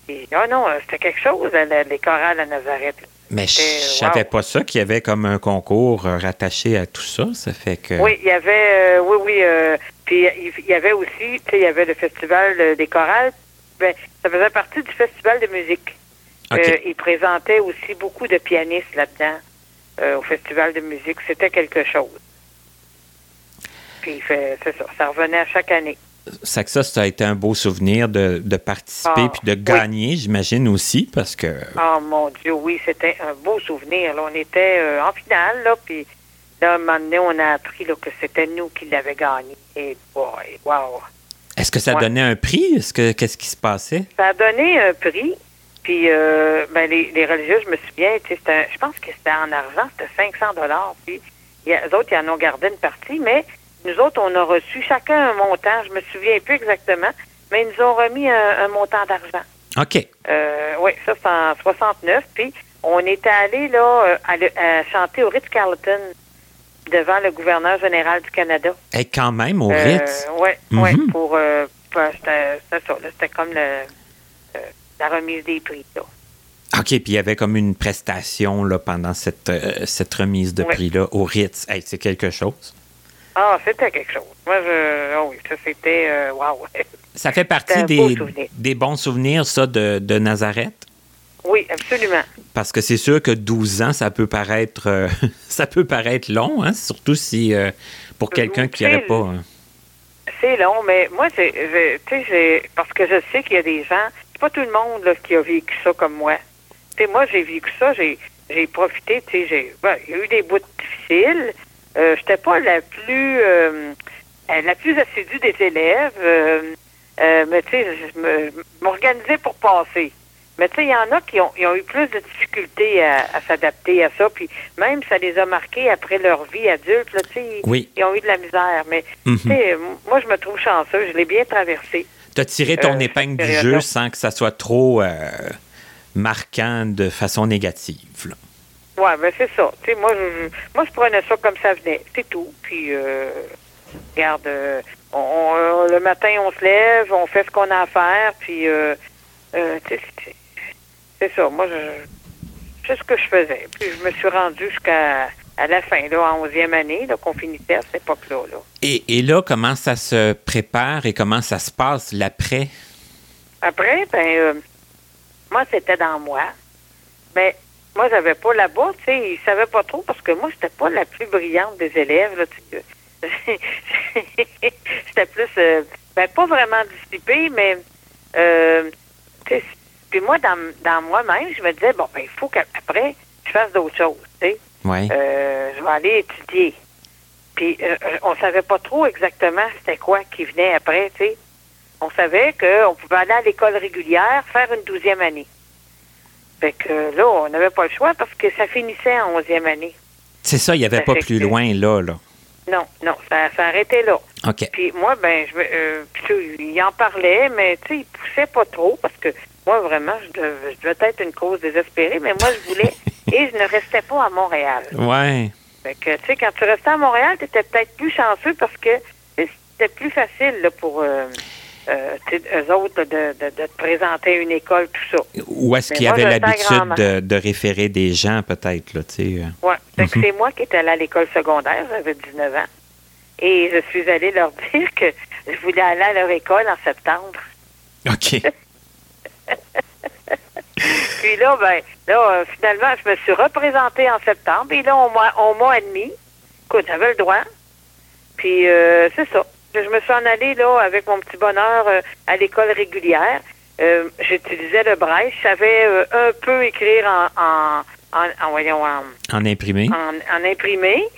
Et, oh non, c'était quelque chose, les chorales à Nazareth. Mais je savais pas ça, qu'il y avait comme un concours rattaché à tout ça. Ça fait que. Oui, il y avait, oui, oui. puis il y avait aussi, tu sais, il y avait le festival des chorales. Ben, ça faisait partie du festival de musique. Euh, il présentait aussi beaucoup de pianistes là-dedans euh, au festival de musique. C'était quelque chose. Puis c'est ça, ça revenait à chaque année. Ça que ça, ça a été un beau souvenir de, participer et ah, puis de gagner, j'imagine aussi, parce que. Oh mon Dieu, oui, c'était un beau souvenir. on était euh, en finale, là, puis là, un moment donné, on a appris que c'était nous qui l'avions gagné. Et boy, wow! Est-ce que ça donnait un prix? Est-ce que qu'est-ce qui se passait? Ça a donné un prix. Puis euh, ben, les, les, religieux, je me souviens, je pense que c'était en argent, c'était 500 dollars. Puis les autres, ils en ont gardé une partie, mais nous autres, on a reçu chacun un montant. Je me souviens plus exactement, mais ils nous ont remis un, montant d'argent. OK. Euh, oui, ça, c'est en 69. Puis on était allé là à, chanter au Ritz-Carlton devant le gouverneur général du Canada. Et quand même, au Ritz? Oui, euh, ouais, mhm. pour... Euh, c'était ça, c'était comme le, euh, la remise des prix, là. OK, puis il y avait comme une prestation là, pendant cette, cette remise de prix-là au Ritz. Hey, c'est quelque chose. Ah, c'était quelque chose. Moi, je. Oh oui, ça, c'était. Waouh! Ça fait partie des, des bons souvenirs, ça, de, de Nazareth? Oui, absolument. Parce que c'est sûr que 12 ans, ça peut paraître, euh, ça peut paraître long, hein, surtout si euh, pour quelqu'un qui n'aurait pas. Hein. C'est long, mais moi, c'est, parce que je sais qu'il y a des gens, c'est pas tout le monde là, qui a vécu ça comme moi. sais, moi, j'ai vécu ça, j'ai, j'ai profité, tu sais, j'ai, ben, il y a eu des bouts difficiles. Euh, j'étais pas la plus, la plus assidue des élèves, mais tu sais, je m'organisais pour passer. Mais tu sais, il y en a qui ont, eu plus de difficultés à, s'adapter à ça, puis même ça les a marqués après leur vie adulte, tu sais, ils ont eu de la misère. Mais mhm. tu sais, moi, je me trouve chanceux, je l'ai bien traversé. Tu as tiré ton euh, épingle du jeu sans que ça soit trop euh, marquant de façon négative. Oui, mais c'est ça. Tu sais, moi, je, moi, je prenais ça comme ça venait, c'est tout. Puis, euh, regarde, on, le matin, on se lève, on fait ce qu'on a à faire, puis... Euh, c'est ça. Moi, c'est ce que je faisais. Puis je me suis rendue jusqu'à à la fin, là, en 11e année, qu'on finissait à cette époque-là. Et, et, là, comment ça se prépare et comment ça se passe l'après? Après, ben, euh, moi, c'était dans moi. Mais moi, j'avais pas là-bas, tu sais, ils savaient pas trop parce que moi, j'étais pas la plus brillante des élèves, là, J'étais plus, euh, ben, pas vraiment dissipée, mais, euh, tu sais, puis moi, dans, dans moi-même, je me disais, bon, ben, il faut qu'après, je fasse d'autres choses, Euh, je vais aller étudier. Puis euh, on savait pas trop exactement c'était quoi qui venait après, tu sais. On savait qu'on pouvait aller à l'école régulière, faire une douzième année. Fait que là, on n'avait pas le choix parce que ça finissait en onzième année. C'est ça, il n'y avait pas plus loin là, là. Non, non, ça, ça arrêtait là. OK. Puis moi, ben, je, euh, il en parlait, mais tu sais, il poussait pas trop parce que moi, vraiment, je devais, être une cause désespérée, mais moi, je voulais et je ne restais pas à Montréal. Ouais. Fait que, tu sais, quand tu restais à Montréal, tu étais peut-être plus chanceux parce que c'était plus facile là, pour euh, euh, eux autres de, de, te présenter une école, tout ça. Ou est-ce qu'il y avait l'habitude de, de, référer des gens, peut-être, là, tu sais? Euh? Oui. Mhm. c'est moi qui étais allée à l'école secondaire, j'avais 19 ans. Et je suis allée leur dire que je voulais aller à leur école en septembre. OK. Puis là, ben, là, euh, finalement, je me suis représentée en septembre. Et là, mois, au mois et demi, écoute, j'avais le droit. Puis euh, c'est ça. Je me suis en allée là avec mon petit bonheur euh, à l'école régulière. J'utilisais le braille. Je savais un peu écrire en, en, en, voyons, en, en imprimé. En, imprimé.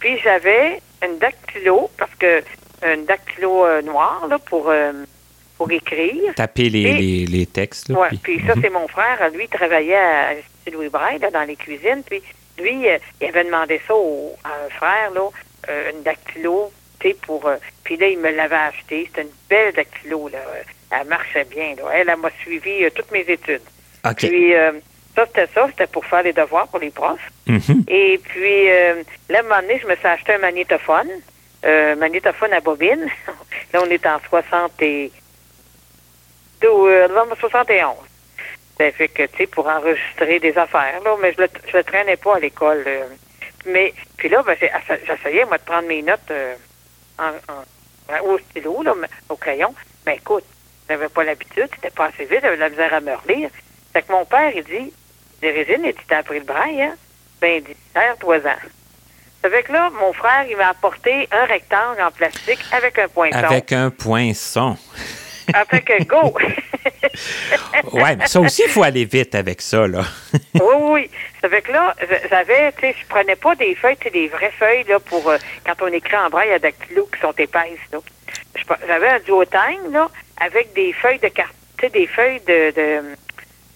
Puis j'avais une dactylo parce que une dactylo noire là pour pour écrire. Taper les, les, textes. Oui, puis, ça, mhm. c'est mon frère. Lui, il travaillait à l'Institut Louis Braille, dans les cuisines. Puis lui, euh, il avait demandé ça au, à un frère, là, euh, une dactylo, pour... Euh, puis là, il me l'avait acheté. C'était une belle dactylo, là. Elle marchait bien, là. Elle, elle m'a suivi toutes mes études. OK. Puis, ça, c'était ça. C'était pour faire les devoirs pour les profs. Mhm. Et puis, euh, là, un moment donné, je me suis acheté un magnétophone, euh, magnétophone à bobine. là, on est en 60 et... euh, non, 71. Ça fait que, tu sais, pour enregistrer des affaires, là, mais je le, je le traînais pas à l'école. euh. Mais, puis là, ben, j'ai- j'essayais, moi, de prendre mes notes euh, en, au stylo, là, au crayon. Mais écoute, j'avais pas l'habitude, c'était pas assez vite, j'avais de la misère à me relire. Fait que mon père, il dit, des Régine, il dit, t'as appris le braille, hein? Ben, il dit, serre-toi-en. Ça fait que là, mon frère, il m'a apporté un rectangle en plastique avec un poinçon. Avec un poinçon. Avec un go. Ouais, mais ça aussi, il faut aller vite avec ça, là. oui, oui. Ça fait que là, j'avais, tu sais, je prenais pas des feuilles, tu sais, des vraies feuilles, là, pour, euh, quand on écrit en braille, il y a des clous qui sont épaisses, là. J'avais un duotime, là, avec des feuilles de carte, tu sais, des feuilles de, de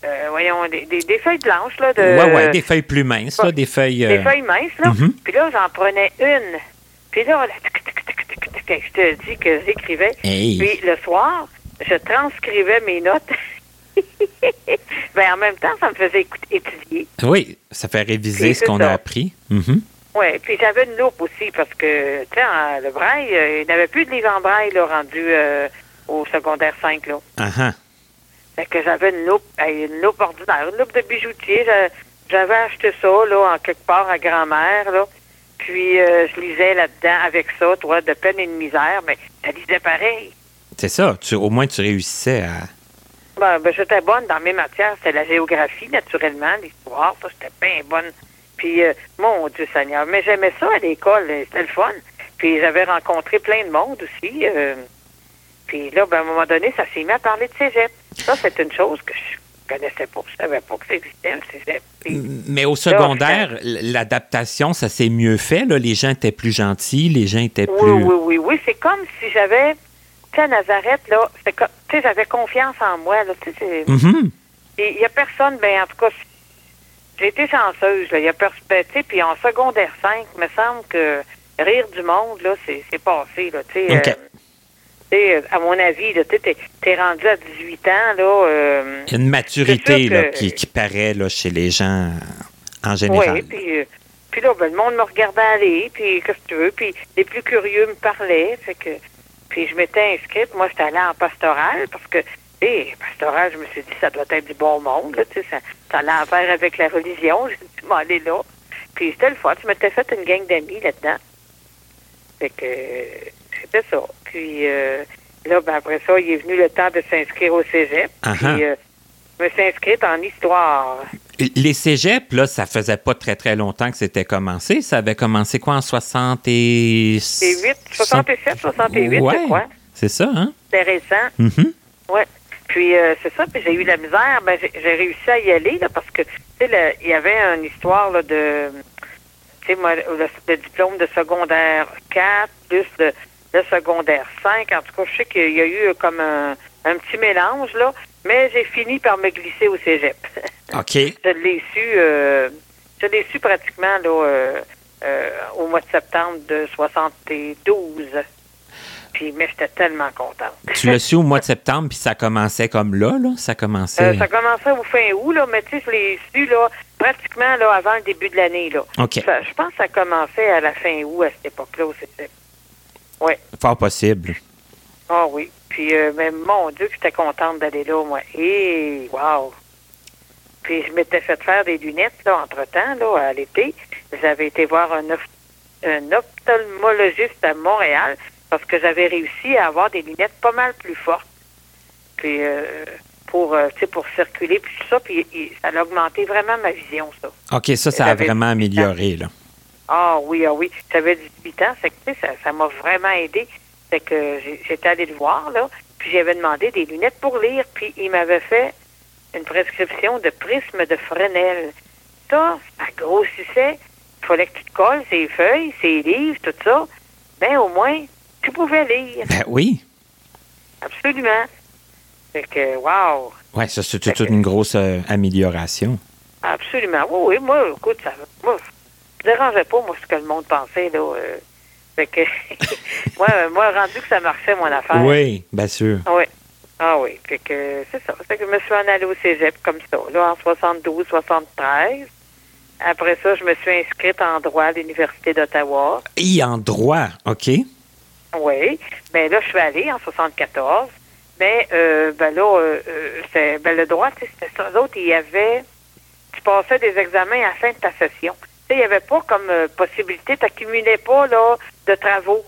euh, voyons, des, des, des feuilles blanches, là, de... ouais, ouais, des feuilles plus minces, là, des feuilles. Des euh, feuilles minces, là. Mhm. Puis là, j'en prenais une. Puis là, je te dis que j'écrivais. Hey. Puis le soir, je transcrivais mes notes. ben, en même temps, ça me faisait étudier. Oui, ça fait réviser Puis ce qu'on a appris. Mhm. Oui, puis j'avais une loupe aussi parce que, tu sais, le braille, euh, il n'y avait plus de livre en braille, là, rendu euh, au secondaire 5, là. Ah. Fait que j'avais une loupe, une loupe ordinaire, une loupe de bijoutier. J'a- J'avais acheté ça, là, en quelque part à grand-mère, là. Puis euh, je lisais là-dedans avec ça, toi, de peine et de misère, mais ça lisait pareil. C'est ça. Tu, au moins, tu réussissais à. Ben, ben, j'étais bonne dans mes matières. C'était la géographie, naturellement, l'histoire, ça, j'étais bien bonne. Puis, euh, mon Dieu Seigneur, mais j'aimais ça à l'école, euh, c'était le fun. Puis, j'avais rencontré plein de monde aussi. euh, puis là, ben, à un moment donné, ça s'est mis à parler de cégep. Ça, c'est une chose que je connaissais pas. Je savais pas que ça existait, un cégep. Puis, Mais au secondaire, l'adaptation, ça s'est mieux fait. Là? Les gens étaient plus gentils, les gens étaient Oui, plus. oui, oui, oui. C'est comme si j'avais, à Nazareth, là, tu sais, j'avais confiance en moi, là, tu sais, il y a personne, ben, en tout cas, j'ai été chanceuse, là, il y a personne, tu sais, puis en secondaire 5, il me semble que rire du monde, là, c'est, passé, là, tu sais, OK. euh, tu sais, à mon avis, tu t'es rendu à 18 ans, là, euh, une maturité là, qui, qui paraît là, chez les gens en général. Oui, puis, euh, puis là, ben, le monde me regardait aller, puis qu'est-ce que tu veux, puis les plus curieux me parlaient, fait que, puis je m'étais inscrite, moi, j'étais allée en pastoral, parce que, sais, pastoral, je me suis dit, ça doit être du bon monde, là, tu sais, ça, ça en faire avec la religion, j'ai dit, je vais aller là, puis c'était le fun, je m'étais fait une gang d'amis là-dedans, fait que, c'était ça, puis euh, là, ben, après ça, il est venu le temps de s'inscrire au cégep, Ah puis ah. euh, je me suis inscrite en histoire, Les cégeps, là, ça faisait pas très, très longtemps que c'était commencé. Ça avait commencé quoi en 60 et... C'est 8, 67, 68, ouais, je crois. C'est ça, hein? C'était récent. Mhm. Ouais. Puis euh, c'est ça, puis j'ai eu la misère, ben j'ai réussi à y aller là parce que tu sais il y avait une histoire là de tu sais moi le, le diplôme de secondaire 4 plus le, le secondaire 5 en tout cas je sais qu'il y a eu comme un, un petit mélange là, mais j'ai fini par me glisser au cégep. OK. je l'ai su euh, je l'ai su pratiquement là euh, euh, au mois de septembre de 72. Puis mais j'étais tellement contente. Tu l'as su au mois de septembre, puis ça commençait comme là, là? Ça commençait... Ça commençait au fin août, là, mais tu sais, je l'ai su là, pratiquement là, avant le début de l'année. Là. OK. Ça- je pense que ça commençait à la fin août à cette époque-là. où c'était. Oui. Fort possible. Ah oui. Puis, euh, mais mon Dieu, que j'étais contente d'aller là, moi. Et, wow! Puis, je m'étais fait faire des lunettes, là, entre-temps, là, à l'été. J'avais été voir un, un ophtalmologiste à Montréal parce que j'avais réussi à avoir des lunettes pas mal plus fortes. Puis, euh, pour, euh, pour circuler, puis tout ça. Puis, ça a augmenté vraiment ma vision, ça. OK, ça, ça a vraiment 18 ans. amélioré, là. Ah oui, ah oui. J'avais 18 ans, c'est que ça m'a vraiment aidé. C'est que j'étais allée le voir, là, puis j'avais demandé des lunettes pour lire, puis il m'avait fait une prescription de prisme de Fresnel. Ça, ça grossissait. Il fallait que tu te colles ces feuilles, ces livres, tout ça. Ben au moins, tu pouvais lire. Ben oui. Absolument. Fait que, wow. Ouais, ça, c'est toute une grosse euh, amélioration. Absolument. Oui, oui, moi, écoute, ça moi, ça me dérangeait pas, moi, ce que le monde pensait, là. euh. Fait que, moi, euh, moi, rendu que ça marchait, mon affaire. Oui, bien sûr. Oui. Ah oui, fait que c'est ça. Fait que je me suis en allée au cégep comme ça, là, en 72, 73. Après ça, je me suis inscrite en droit à l'Université d'Ottawa. Et en droit, OK. Oui. Ben là, je suis allée en 74. Mais euh, ben là, euh, euh, c'est ben le droit, c'était ça. L'autre, il y avait tu passais des examens à la fin de ta session. Tu sais, il n'y avait pas comme euh, possibilité, tu n'accumulais pas là, de travaux.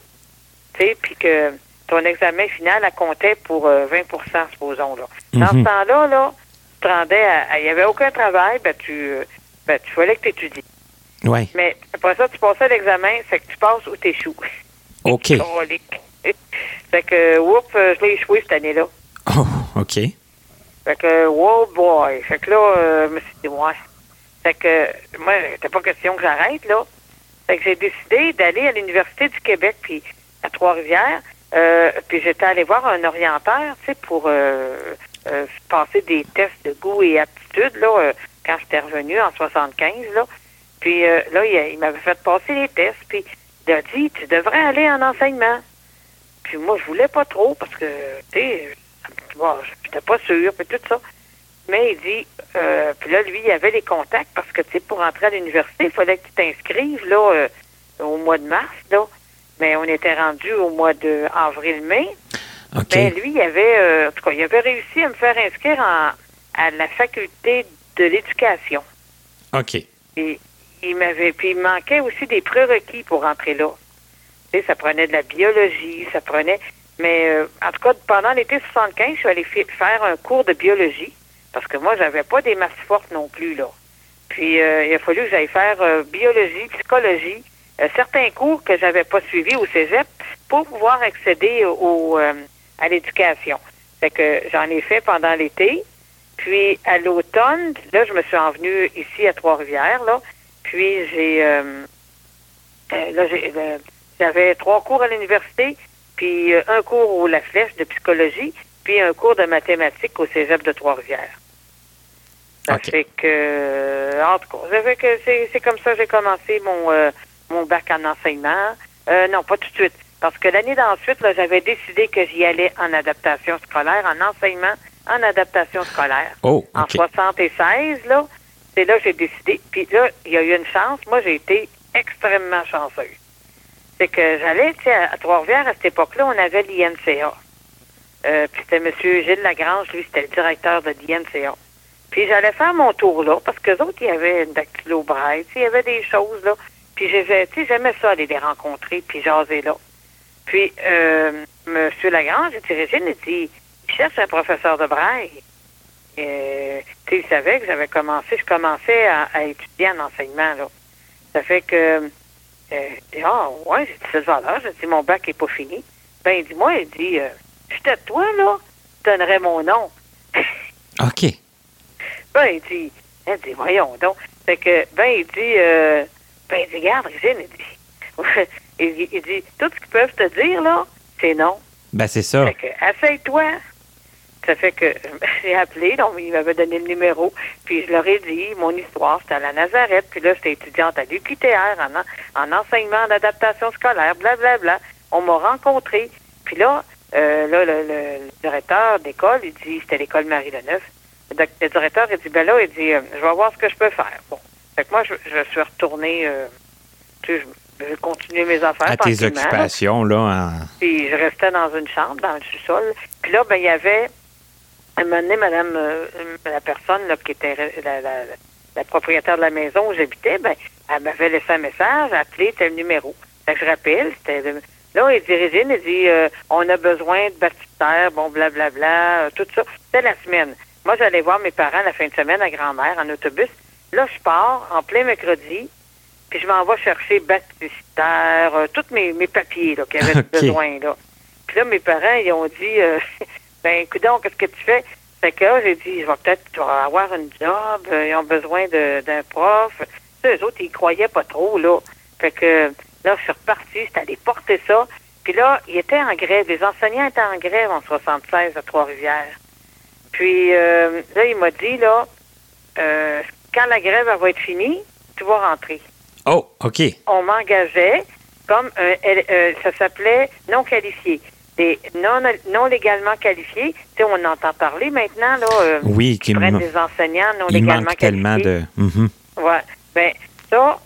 Tu sais, puis que ton examen final, elle comptait pour euh, 20% supposons. Là. Dans Mhm. ce temps-là, là, tu te rendais Il n'y avait aucun travail, ben tu, euh, ben, tu fallait que tu étudies. Oui. Mais après ça, tu passais l'examen, c'est que tu passes ou tu échoues. OK. fait que, oups, euh, je l'ai échoué cette année-là. Oh, OK. Fait que, wow boy. Fait que là, je me suis dit, ouais. Fait que, moi, c'était pas question que j'arrête, là. Fait que j'ai décidé d'aller à l'Université du Québec, puis à Trois-Rivières. Euh, puis j'étais allé voir un orienteur, tu sais, pour euh, euh, passer des tests de goût et aptitude, là, quand j'étais revenu en 75, là. Puis là, il, il m'avait fait passer les tests, puis il a dit, tu devrais aller en enseignement. Puis moi, je voulais pas trop, parce que, tu sais, bon, j'étais pas sûre, puis tout ça. Mais il dit, euh, puis là, lui, il avait les contacts parce que, tu sais, pour entrer à l'université, il fallait que tu t'inscrives, là, euh, au mois de mars, là. Mais on était rendu au mois de avril-mai. OK. Mais lui, il avait, euh, en tout cas, il avait réussi à me faire inscrire en, à la faculté de l'éducation. OK. Et il m'avait, puis il manquait aussi des prérequis pour entrer là. Tu sais, ça prenait de la biologie, ça prenait. Mais euh, en tout cas, pendant l'été 75, je suis allée faire un cours de biologie parce que moi, j'avais pas des masses fortes non plus là. Puis euh, il a fallu que j'aille faire euh, biologie, psychologie, euh, certains cours que j'avais pas suivis au cégep pour pouvoir accéder au, euh, à l'éducation. Fait que j'en ai fait pendant l'été. Puis à l'automne, là, je me suis envenue ici à Trois-Rivières, là. Puis j'ai euh, euh, là, j'avais trois cours à l'université, puis un cours au La Flèche de psychologie, puis un cours de mathématiques au Cégep de Trois-Rivières. Ça fait que, euh, en tout cas, ça fait que c'est, c'est comme ça que j'ai commencé mon, euh, mon bac en enseignement. Euh, non, pas tout de suite. Parce que l'année d'ensuite, là, j'avais décidé que j'y allais en adaptation scolaire, en enseignement, en adaptation scolaire. Oh, En OK. 76, là, c'est là que j'ai décidé. Puis là, il y a eu une chance. Moi, j'ai été extrêmement chanceuse. C'est que j'allais, tu sais, à à Trois-Rivières, à cette époque-là, on avait l'INCA. Euh, puis c'était M. Gilles Lagrange, lui, c'était le directeur de l'INCA. Puis j'allais faire mon tour là, parce que autres, il y avait une dactylo braille, il y avait des choses là. Puis j'ai- j'aimais ça aller les rencontrer, puis jaser là. Puis euh, M. Lagrange, il dit, Régine, il dit, il cherche un professeur de braille. Euh, il savait que j'avais commencé, je commençais à, étudier en enseignement, là. Ça fait que, euh, ah, ouais, j'ai dit, c'est valeur, j'ai dit, mon bac est pas fini. Ben, il dit, moi, il dit, euh, j'étais toi, là, je donnerais mon nom. OK. Ben, il dit, voyons donc. Fait que, ben, il dit, euh, ben, il dit, regarde, Régine, il dit, il, dit- il dit, tout ce qu'ils peuvent te dire, là, c'est non. Ben, c'est ça. Fait que, essaye-toi. Ça fait que j'ai appelé, donc il m'avait donné le numéro, puis je leur ai dit mon histoire, c'était à la Nazareth, puis là, j'étais étudiante à l'UQTR en, en- en enseignement d'adaptation scolaire, blablabla. On m'a rencontré, puis là, euh, là, le, le- le directeur d'école, il dit, c'était l'école Marie-Leneuve, le, le directeur, il dit, ben là, il dit, euh, je vais voir ce que je peux faire. Bon. Fait que moi, je, je suis retournée, euh, tu sais, je, je vais continuer mes affaires À tes occupations, là. en- Puis je restais dans une chambre, dans le sous-sol. Puis là, ben, il y avait, un moment donné, madame, euh, la personne là, qui était la, la, la propriétaire de la maison où j'habitais, ben, elle m'avait laissé un message, appelé tel numéro. Fait que je rappelle, c'était le- Là, il dit, Régine, il dit, euh, on a besoin de baptistère, bon, blablabla, euh, tout ça. C'était la semaine. Moi, j'allais voir mes parents la fin de semaine à grand-mère en autobus. Là, je pars en plein mercredi, puis je m'en vais chercher baptistère, euh, tous mes, mes papiers là, qu'il y avait besoin. Là. Puis là, mes parents, ils ont dit, euh, ben, donc, qu'est-ce que tu fais? Fait que là, j'ai dit, je vais peut-être avoir une job, euh, ils ont besoin de- d'un prof. Tu sais, eux autres, ils croyaient pas trop, là. Fait que là, je suis repartie, j'étais allée porter ça. Puis là, ils étaient en grève. Les enseignants étaient en grève en 76 à Trois-Rivières. Puis euh, là, il m'a dit, là, euh, quand la grève elle va être finie, tu vas rentrer. Oh, OK. On m'engageait comme un, euh, ça s'appelait non qualifié. des non, non légalement qualifiés. Tu sais, on entend parler maintenant, là. euh, Oui, qui prennent des enseignants non il légalement manque tellement qualifiés. de. Mhm. Ouais. Ben, ça,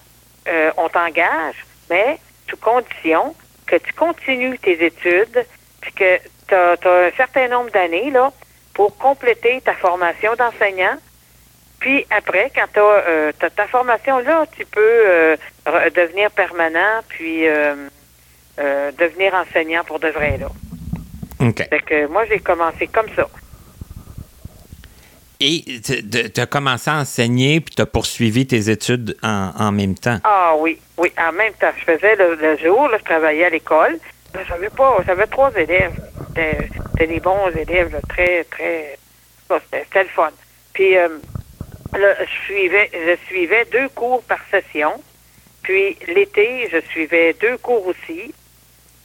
on t'engage, mais sous condition que tu continues tes études, puis que tu as, un certain nombre d'années, là, pour compléter ta formation d'enseignant. Puis après, quand tu as, ta formation là, tu peux euh, devenir permanent, puis euh, euh, devenir enseignant pour de vrai, là. OK. Fait que moi, j'ai commencé comme ça. Et tu as commencé à enseigner, puis tu as poursuivi tes études en, même temps? Ah oui, oui. En même temps, je faisais le, jour, je travaillais à l'école. J'avais pas, j'avais trois élèves. C'était des bons élèves, très, très. C'était le fun. Puis euh, là, je suivais, je suivais deux cours par session. Puis l'été, je suivais deux cours aussi.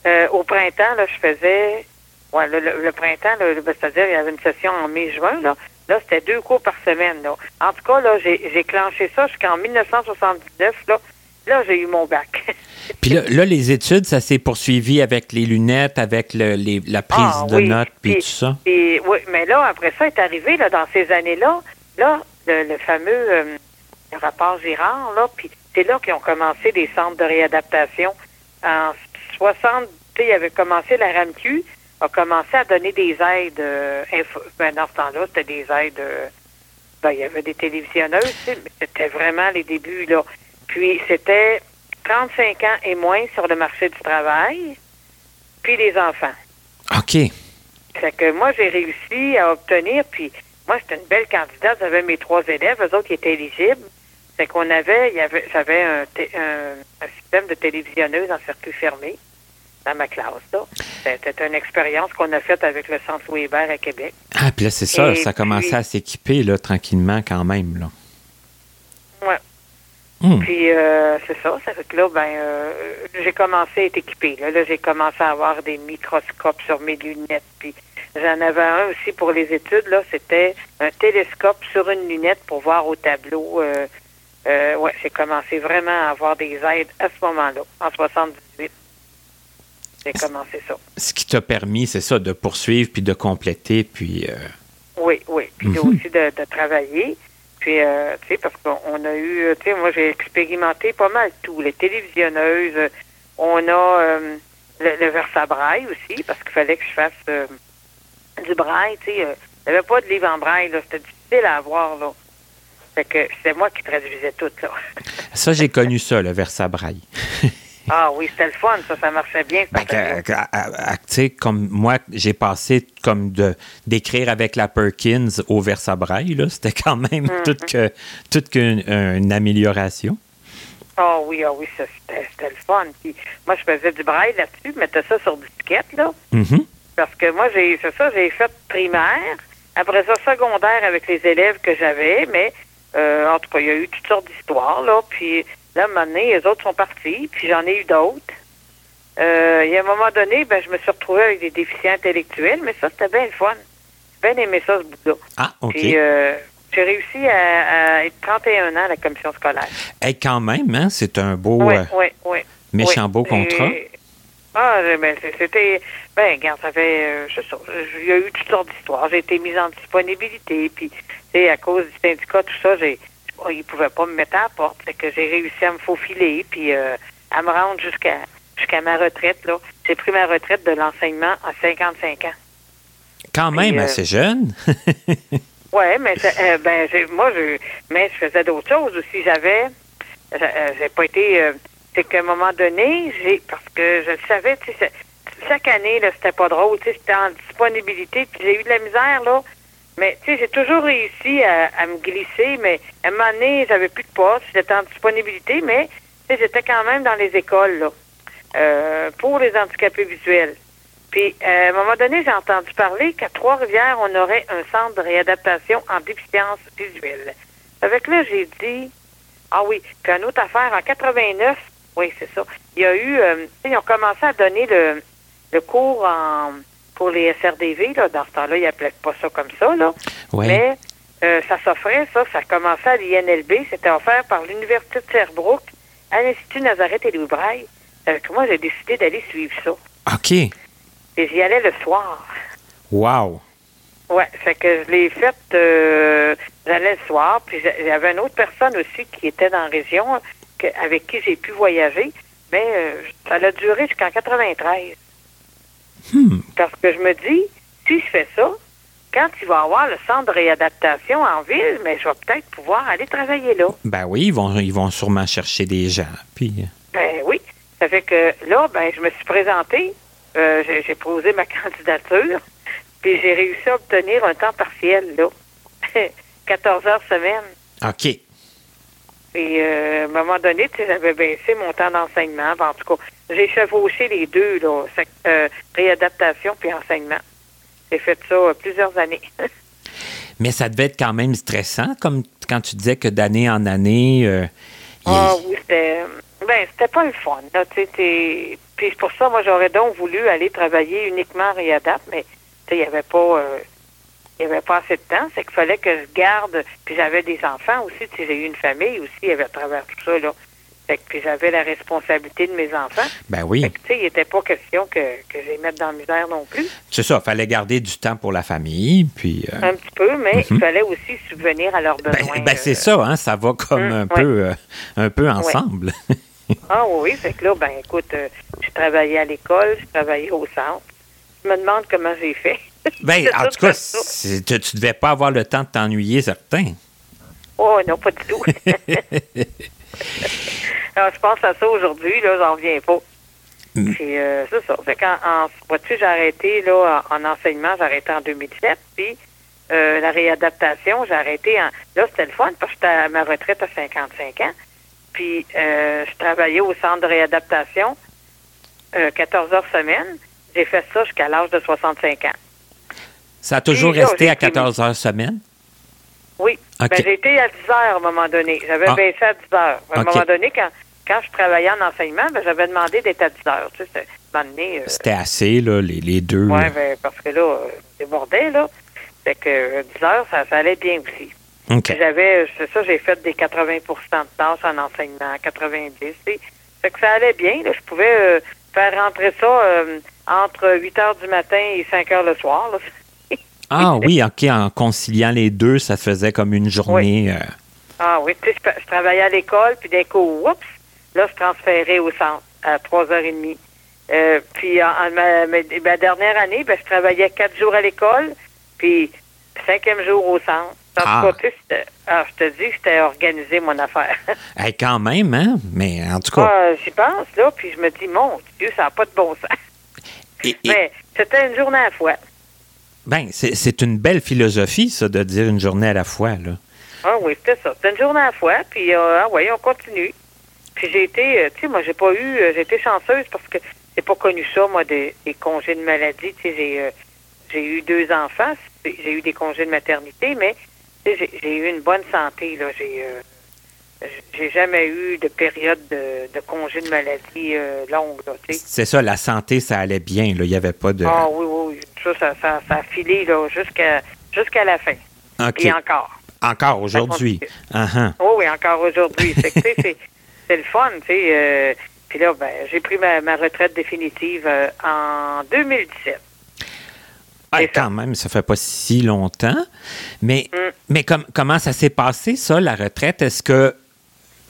Euh, au printemps, là, je faisais. Ouais, le, printemps, c'est-à-dire, il y avait une session en mai-juin, là. Là, c'était deux cours par semaine, là. En tout cas, là, j'ai clenché ça jusqu'en 1979, là. Là, j'ai eu mon bac. Puis là, là, les études, ça s'est poursuivi avec les lunettes, avec le- les- la prise Ah, de oui. notes, puis Puis- tout ça? Oui, mais là, après ça, est arrivé, là, dans ces années-là, là, le, le fameux euh, rapport Girard, là, puis c'est là qu'ils ont commencé des centres de réadaptation. En 60, tu sais, il avait commencé la RAMQ, a commencé à donner des aides. euh, info- ben, dans ce temps-là, c'était des aides. euh, ben, il y avait des télévisionneuses, c'était vraiment les débuts, là. Puis c'était 35 ans et moins sur le marché du travail, puis les enfants. OK. Fait que moi, j'ai réussi à obtenir, puis moi, j'étais une belle candidate. J'avais mes trois élèves, eux autres qui étaient éligibles. Fait qu'on avait, il y avait, j'avais un, un, un système de télévisionneuse en circuit fermé dans ma classe. C'était une expérience qu'on a faite avec le Centre Louis Hébert à Québec. Ah, puis là, c'est ça, ça a commencé puis- à s'équiper, là, tranquillement, quand même, là. Ouais. Hmm. Puis euh, c'est ça, ça fait que là, ben euh, j'ai commencé à être équipée. Là, là j'ai commencé à avoir des microscopes sur mes lunettes. Puis j'en avais un aussi pour les études. Là, c'était un télescope sur une lunette pour voir au tableau. Euh, euh, ouais, j'ai commencé vraiment à avoir des aides à ce moment-là, en 78. J'ai commencé ça. Ce qui t'a permis, c'est ça, de poursuivre, puis de compléter, puis... euh, Oui, oui. Puis Mhm. aussi de, de travailler. Puis, euh, tu sais, parce qu'on on a eu, euh, tu sais, moi, j'ai expérimenté pas mal tout. Les télévisionneuses, on a euh, le, le versabraille aussi, parce qu'il fallait que je fasse du braille, tu sais. il n'y avait pas de livre en braille, là. C'était difficile à avoir, là. Fait que c'est moi qui traduisais tout, là. Ça, j'ai connu ça, le versabraille. ah oui, c'était le fun, ça, ça marchait bien. Ben, que- à- comme moi, j'ai passé comme de d'écrire avec la Perkins au versabraille, là. C'était quand même Mhm. toute que toute qu'une une amélioration. Ah oui, ah oui, ça, c'était le fun. Puis moi, je faisais du braille là-dessus, je mettais ça sur disquette, là. Mhm. Parce que moi, j'ai c'est ça, j'ai fait primaire. Après ça, secondaire avec les élèves que j'avais, mais euh, en tout cas, il y a eu toutes sortes d'histoires, là. Puis là, à un moment donné, les autres sont partis, puis j'en ai eu d'autres. Euh, il y a un moment donné, ben, je me suis retrouvée avec des déficients intellectuels, mais ça, c'était bien le fun. J'ai bien aimé ça, ce bout-là. Ah, OK. Puis euh, j'ai réussi à, à être 31 ans à la commission scolaire. Hey, quand même, hein, c'est un beau, Oui, euh, oui, oui. méchant Oui. beau contrat. Et- Ah, ben, c'était. Ben, regarde, ça fait. euh, je sais. Il y a eu toutes sortes d'histoires. J'ai été mise en disponibilité. Puis, tu sais, à cause du syndicat, tout ça, j'ai. Oh, ils pouvaient pas me mettre à la porte. Fait que j'ai réussi à me faufiler. Puis, euh, à me rendre jusqu'à jusqu'à ma retraite, là. J'ai pris ma retraite de l'enseignement à 55 ans. Quand Puis, même euh, assez jeune. Ouais, mais euh, ben moi je mais je faisais d'autres choses aussi. J'avais j'ai pas été c'est qu'à un moment donné, j'ai parce que je le savais, tu sais, chaque année là, c'était pas drôle, tu sais, j'étais en disponibilité, puis j'ai eu de la misère là. Mais tu sais, j'ai toujours réussi à, à me glisser, mais à un moment donné, j'avais plus de poste, j'étais en disponibilité, mais j'étais quand même dans les écoles là, euh, pour les handicapés visuels. Puis, euh, à un moment donné, j'ai entendu parler qu'à Trois-Rivières, on aurait un centre de réadaptation en déficience visuelle. Avec là, j'ai dit, ah oui, puis une autre affaire, en 89, oui, c'est ça, il y a eu, euh, ils ont commencé à donner le, le cours en, pour les SRDV, là, dans ce temps-là, ils n'appelaient pas ça comme ça, là, Oui. mais euh, ça s'offrait, ça, ça commençait à l'INLB, c'était offert par l'Université de Sherbrooke à l'Institut Nazareth et Louis Braille. Avec moi, j'ai décidé d'aller suivre ça? OK. Et j'y allais le soir. Wow! Ouais, fait que je l'ai faite, euh, j'allais le soir, puis j'avais une autre personne aussi qui était dans la région que, avec qui j'ai pu voyager, mais euh, ça a duré jusqu'en 93. Hmm. Parce que je me dis, si je fais ça, quand il va y avoir le centre de réadaptation en ville, mais je vais peut-être pouvoir aller travailler là. Ben oui, ils vont, ils vont sûrement chercher des gens. Puis, euh, Ben oui. Ça fait que là, ben, je me suis présentée, euh, j'ai j'ai posé ma candidature, puis j'ai réussi à obtenir un temps partiel, là. 14 heures semaine. OK. Et euh, à un moment donné, j'avais baissé mon temps d'enseignement. En tout cas, j'ai chevauché les deux, là, euh, réadaptation puis enseignement. J'ai fait ça euh, plusieurs années. Mais ça devait être quand même stressant, comme quand tu disais que d'année en année. euh, Ah oui, c'était. Ben, c'était pas le fun. Là, Puis pour ça, moi, j'aurais donc voulu aller travailler uniquement en réadap, mais il n'y avait pas. Euh, il y avait pas assez de temps, c'est qu'il fallait que je garde. Puis j'avais des enfants aussi, tu sais, j'ai eu une famille aussi à travers tout ça, là. Fait que puis j'avais la responsabilité de mes enfants. Ben oui. Fait que, tu sais, il n'était pas question que, que je les mette dans la misère non plus. C'est ça, fallait garder du temps pour la famille. Puis, euh, Un petit peu, mais il fallait aussi subvenir à leurs ben, besoins. ben, c'est euh, ça, hein, ça va comme Hum, un, ouais. peu, euh, un peu ensemble. Ah oui, fait que là, ben écoute, euh, je travaillais à l'école, je travaillais au centre. Je me demande comment j'ai fait. ben, en tout cas, tu, tu devais pas avoir le temps de t'ennuyer, certain. Oh non, pas du tout. Alors, je pense à ça aujourd'hui, là, j'en reviens pas. Mm. Puis euh, c'est ça. Fait en, vois-tu, j'ai arrêté là en, en enseignement, j'ai arrêté en 2007, puis euh, la réadaptation, j'ai arrêté en là, c'était le fun parce que j'étais à ma retraite à 55 ans. Puis euh, je travaillais au centre de réadaptation euh, 14 heures semaine. J'ai fait ça jusqu'à l'âge de 65 ans. Ça a toujours resté à été- 14 heures semaine? Oui. Ben, j'ai été à 10 heures à un moment donné. J'avais Ah. baissé à 10 heures. À un moment donné, quand, quand je travaillais en enseignement, ben, j'avais demandé d'être à 10 heures. Tu sais, euh, C'était assez, là, les, les deux. ouais, là. ben, parce que là, euh, débordait, là. Fait que euh, 10 heures, ça, ça allait bien aussi. J'avais, euh, c'est ça, j'ai fait des 80% de tâches en enseignement, 90. tu sais. Fait que ça allait bien. Là. Je pouvais euh, faire rentrer ça euh, entre 8 heures du matin et 5 heures le soir. Là. Ah oui, OK, en conciliant les deux, ça faisait comme une journée. euh, Ah oui, tu sais, je, je travaillais à l'école, puis d'un coup, oups, là, je transférais au centre à 3h30. Euh, puis en, en ma, dernière année, ben, je travaillais quatre jours à l'école, puis cinquième jour au centre. En Ah. tout cas, tu sais, ah, je te dis, c'était organisé mon affaire. hey, quand même, hein? Mais en tout cas, Ah, J'y pense, là, puis je me dis, mon Dieu, ça n'a pas de bon sens. et- et- Mais c'était une journée à la fois. Ben, c'est c'est une belle philosophie, ça, de dire une journée à la fois, là. Ah oui, c'était ça. C'était une journée à la fois, puis euh, ah on continue. Puis j'ai été, euh, tu sais, moi, j'ai pas eu, euh, j'ai été chanceuse parce que j'ai pas connu ça, moi, des, des congés de maladie. Tu sais, j'ai, euh, j'ai eu deux enfants, j'ai eu des congés de maternité, mais j'ai, eu une bonne santé, là. J'ai, euh, j'ai jamais eu de période de, de congé de maladie longue, là, tu sais. C'est ça, la santé, ça allait bien, là. Il n'y avait pas de. Ah oui, oui, oui. Ça, ça, ça, ça a filé, jusqu'à, jusqu'à la fin. Et encore. Encore aujourd'hui. ah. Oh oui, encore aujourd'hui. C'est, le fun, tu sais. euh, puis là, ben, j'ai pris ma, ma retraite définitive euh, en 2017. Ah, ça. quand même, ça fait pas si longtemps. Mais, Mm. mais com- comment ça s'est passé, ça, la retraite? Est-ce que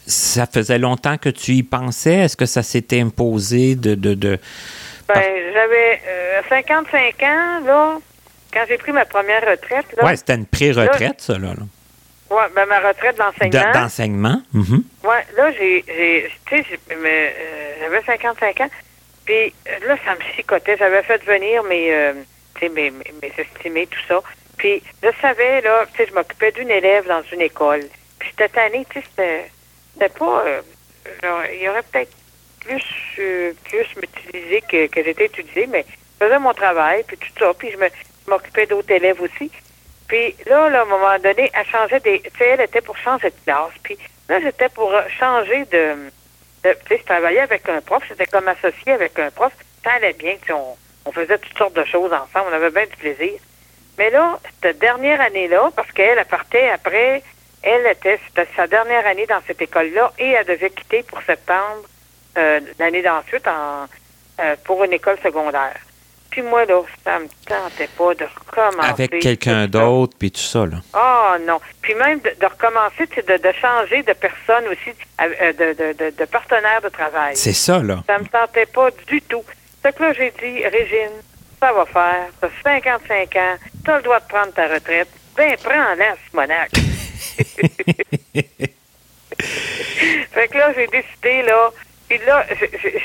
ça faisait longtemps que tu y pensais? Est-ce que ça s'était imposé de. de, de... Ben, j'avais euh, 55 ans, là, quand j'ai pris ma première retraite. Ouais, c'était une pré-retraite, ça, là. là. Ouais, ben, ma retraite d'enseignement. De- D'enseignement. Mhm. Ouais, là, j'ai, j'ai tu sais, euh, j'avais 55 ans. Puis euh, là, ça me chicotait. J'avais fait venir mes, euh, mes, mes, mes estimés, tout ça. Puis je savais, là, tu sais, je m'occupais d'une élève dans une école. Puis cette année, tu sais, c'était, c'était pas, euh, genre, il y aurait peut-être plus, euh, plus m'utiliser que, que j'étais utilisée, mais je faisais mon travail, puis tout ça. Puis je m'occupais d'autres élèves aussi. Puis là, là, à un moment donné, elle changeait des. Tu sais, elle était pour changer de classe. Puis là, j'étais pour euh, changer de. tu sais, je travaillais avec un prof, j'étais comme associé avec un prof. Ça allait bien, tu sais, on, on faisait toutes sortes de choses ensemble, on avait bien du plaisir. Mais là, cette dernière année-là, parce qu'elle, elle partait après, elle était, c'était sa dernière année dans cette école-là et elle devait quitter pour septembre euh, l'année d'ensuite en, euh, pour une école secondaire. Puis moi, là, ça me tentait pas de recommencer. Avec quelqu'un d'autre, puis tout ça, là. Ah non. Puis même de, de recommencer, c'est de, de changer de personne aussi, euh, de, de, partenaire de travail. C'est ça, là. Ça me tentait pas du tout. C'est que là, j'ai dit, Régine, ça va faire. T'as 55 ans, t'as le droit de prendre ta retraite. Ben, prends-la, Simonac. fait que là, j'ai décidé, là, puis là,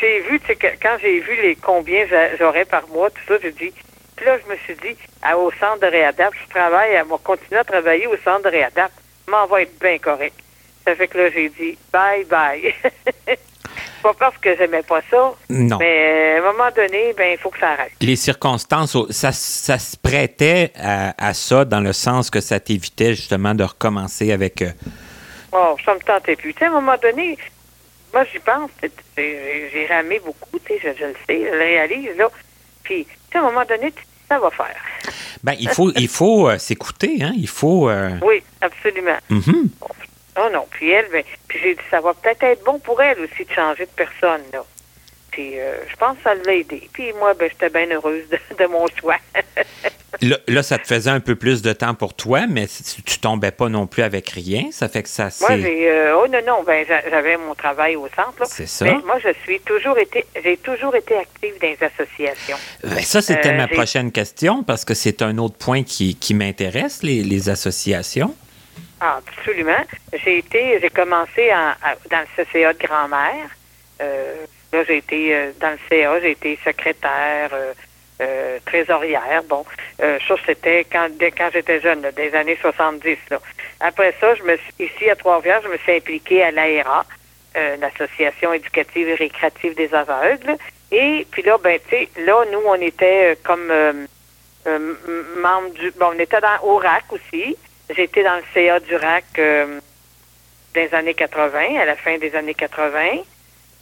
j'ai- vu, tu sais, quand j'ai vu les combien j'a- j'aurais par mois, tout ça, j'ai dit, puis là, je me suis dit, à- au centre de réadapte, je travaille, à va continuer à travailler au centre de réadapte, m'en va être bien correct. Ça fait que là, j'ai dit, bye bye. pas parce que j'aimais pas ça, Non. mais euh, à un moment donné, ben, il faut que ça arrête. Les circonstances, oh, ça, ça se prêtait à, à ça dans le sens que ça t'évitait justement de recommencer avec... euh, Oh, ça me tentait plus. Tu sais, à un moment donné, moi, j'y pense. J'ai ramé beaucoup, tu sais, je, je le sais, je le réalise, là. Puis, à un moment donné, ça va faire. Ben, il faut, il faut euh, s'écouter, hein? Il faut... euh, Oui, absolument. mhm. Oh non, puis elle, ben, puis j'ai dit, ça va peut-être être bon pour elle aussi de changer de personne, là. Puis, euh, je pense que ça l'a aidé. Puis moi, ben, j'étais bien heureuse de, de mon choix. Là, là, ça te faisait un peu plus de temps pour toi, mais tu tombais pas non plus avec rien. Ça fait que ça moi, j'ai, euh, oh non, non, ben, j'a- j'avais mon travail au centre. C'est ça. Mais moi, je suis toujours été, j'ai toujours été active dans les associations. Ben, ça, c'était Euh, ma prochaine question parce que c'est un autre point qui, qui m'intéresse, les, les associations. Ah, absolument. J'ai été, j'ai commencé en- à- dans le CCA de grand-mère. Euh, là, j'ai été euh, dans le CA, j'ai été secrétaire, euh, euh, trésorière. Bon, euh, ça, c'était quand, dès quand j'étais jeune, là, des années 70. Là. Après ça, je me suis, ici à Trois-Rivières, je me suis impliquée à l'AERA, euh, l'Association éducative et récréative des aveugles. Et puis là, ben, tu sais, là, nous, on était euh, comme membre du... Bon, on était dans, au RAC aussi. J'étais dans le CA du RAC euh, des années 80, à la fin des années 80.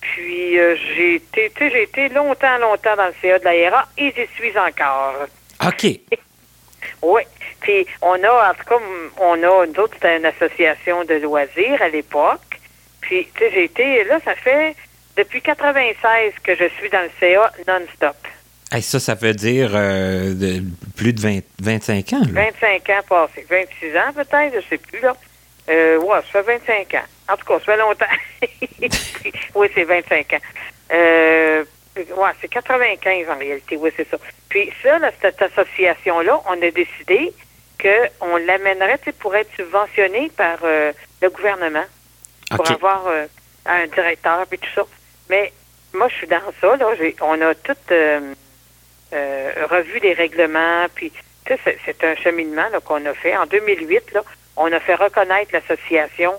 Puis euh, j'ai été, tu sais, j'ai été longtemps, longtemps dans le CA de l'AERA et j'y suis encore. OK. Oui. Puis on a, en tout cas, on a, nous autres, c'était une association de loisirs à l'époque. Puis, tu sais, j'ai été, là, ça fait depuis 96 que je suis dans le CA non-stop. Hey, ça, ça veut dire euh, de- plus de 20 25 ans. Là. 25 ans passés. 26 ans peut-être, je sais plus, là. Euh, ouais, ça fait 25 ans. En tout cas, ça fait longtemps. oui, c'est 25 ans. Euh, ouais, c'est 95 en réalité, oui, c'est ça. Puis ça, là, cette association-là, on a décidé qu'on l'amènerait pour être subventionné par euh, le gouvernement, pour avoir euh, un directeur et tout ça. Mais moi, je suis dans ça, là. On a tout euh, revu les règlements, puis c'est, un cheminement qu'on a fait. En 2008, là, on a fait reconnaître l'association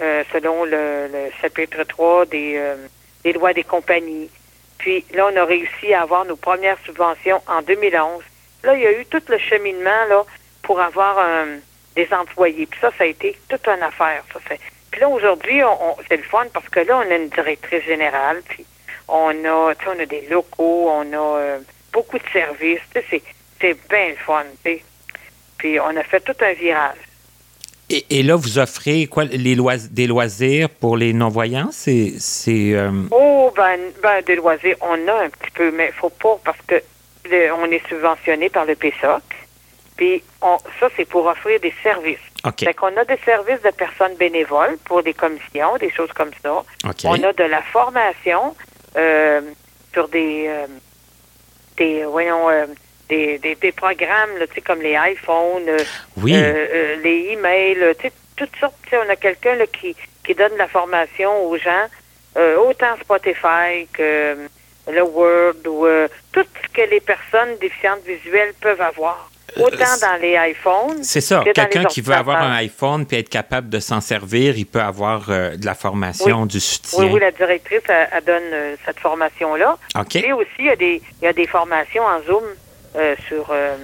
euh, selon le, le chapitre 3 des, euh, des lois des compagnies. Puis là, on a réussi à avoir nos premières subventions en 2011. Là, il y a eu tout le cheminement là pour avoir euh, des employés. Puis ça, ça a été toute une affaire. Ça. Puis là, aujourd'hui, on, on- c'est le fun parce que là, on a une directrice générale, puis on a, on a des locaux, on a beaucoup de services. C'est, c'est bien le fun. Puis on a fait tout un virage. Et, et là, vous offrez quoi les lois- des loisirs pour les non-voyants? C'est. c'est euh, Oh, ben, ben, des loisirs, on a un petit peu, mais faut pas parce que le- on est subventionné par le PSOC. Puis on, ça, c'est pour offrir des services. OK. Fait qu'on a des services de personnes bénévoles pour des commissions, des choses comme ça. On a de la formation euh, sur des, euh, des, voyons, euh, des, des, des programmes, là, comme les iPhones, euh, Oui. euh, euh, les emails, euh, toutes sortes. On a quelqu'un qui, qui donne la formation aux gens, autant Spotify que le Word ou tout ce que les personnes déficientes visuelles peuvent avoir. Autant dans les iPhones. C'est ça. que Quelqu'un qui veut avoir un iPhone puis être capable de s'en servir, il peut avoir euh, de la formation, du soutien. Oui, oui, la directrice, elle, elle donne euh, cette formation-là. OK. Et aussi, il y a des, il y a des formations en Zoom euh, sur, euh,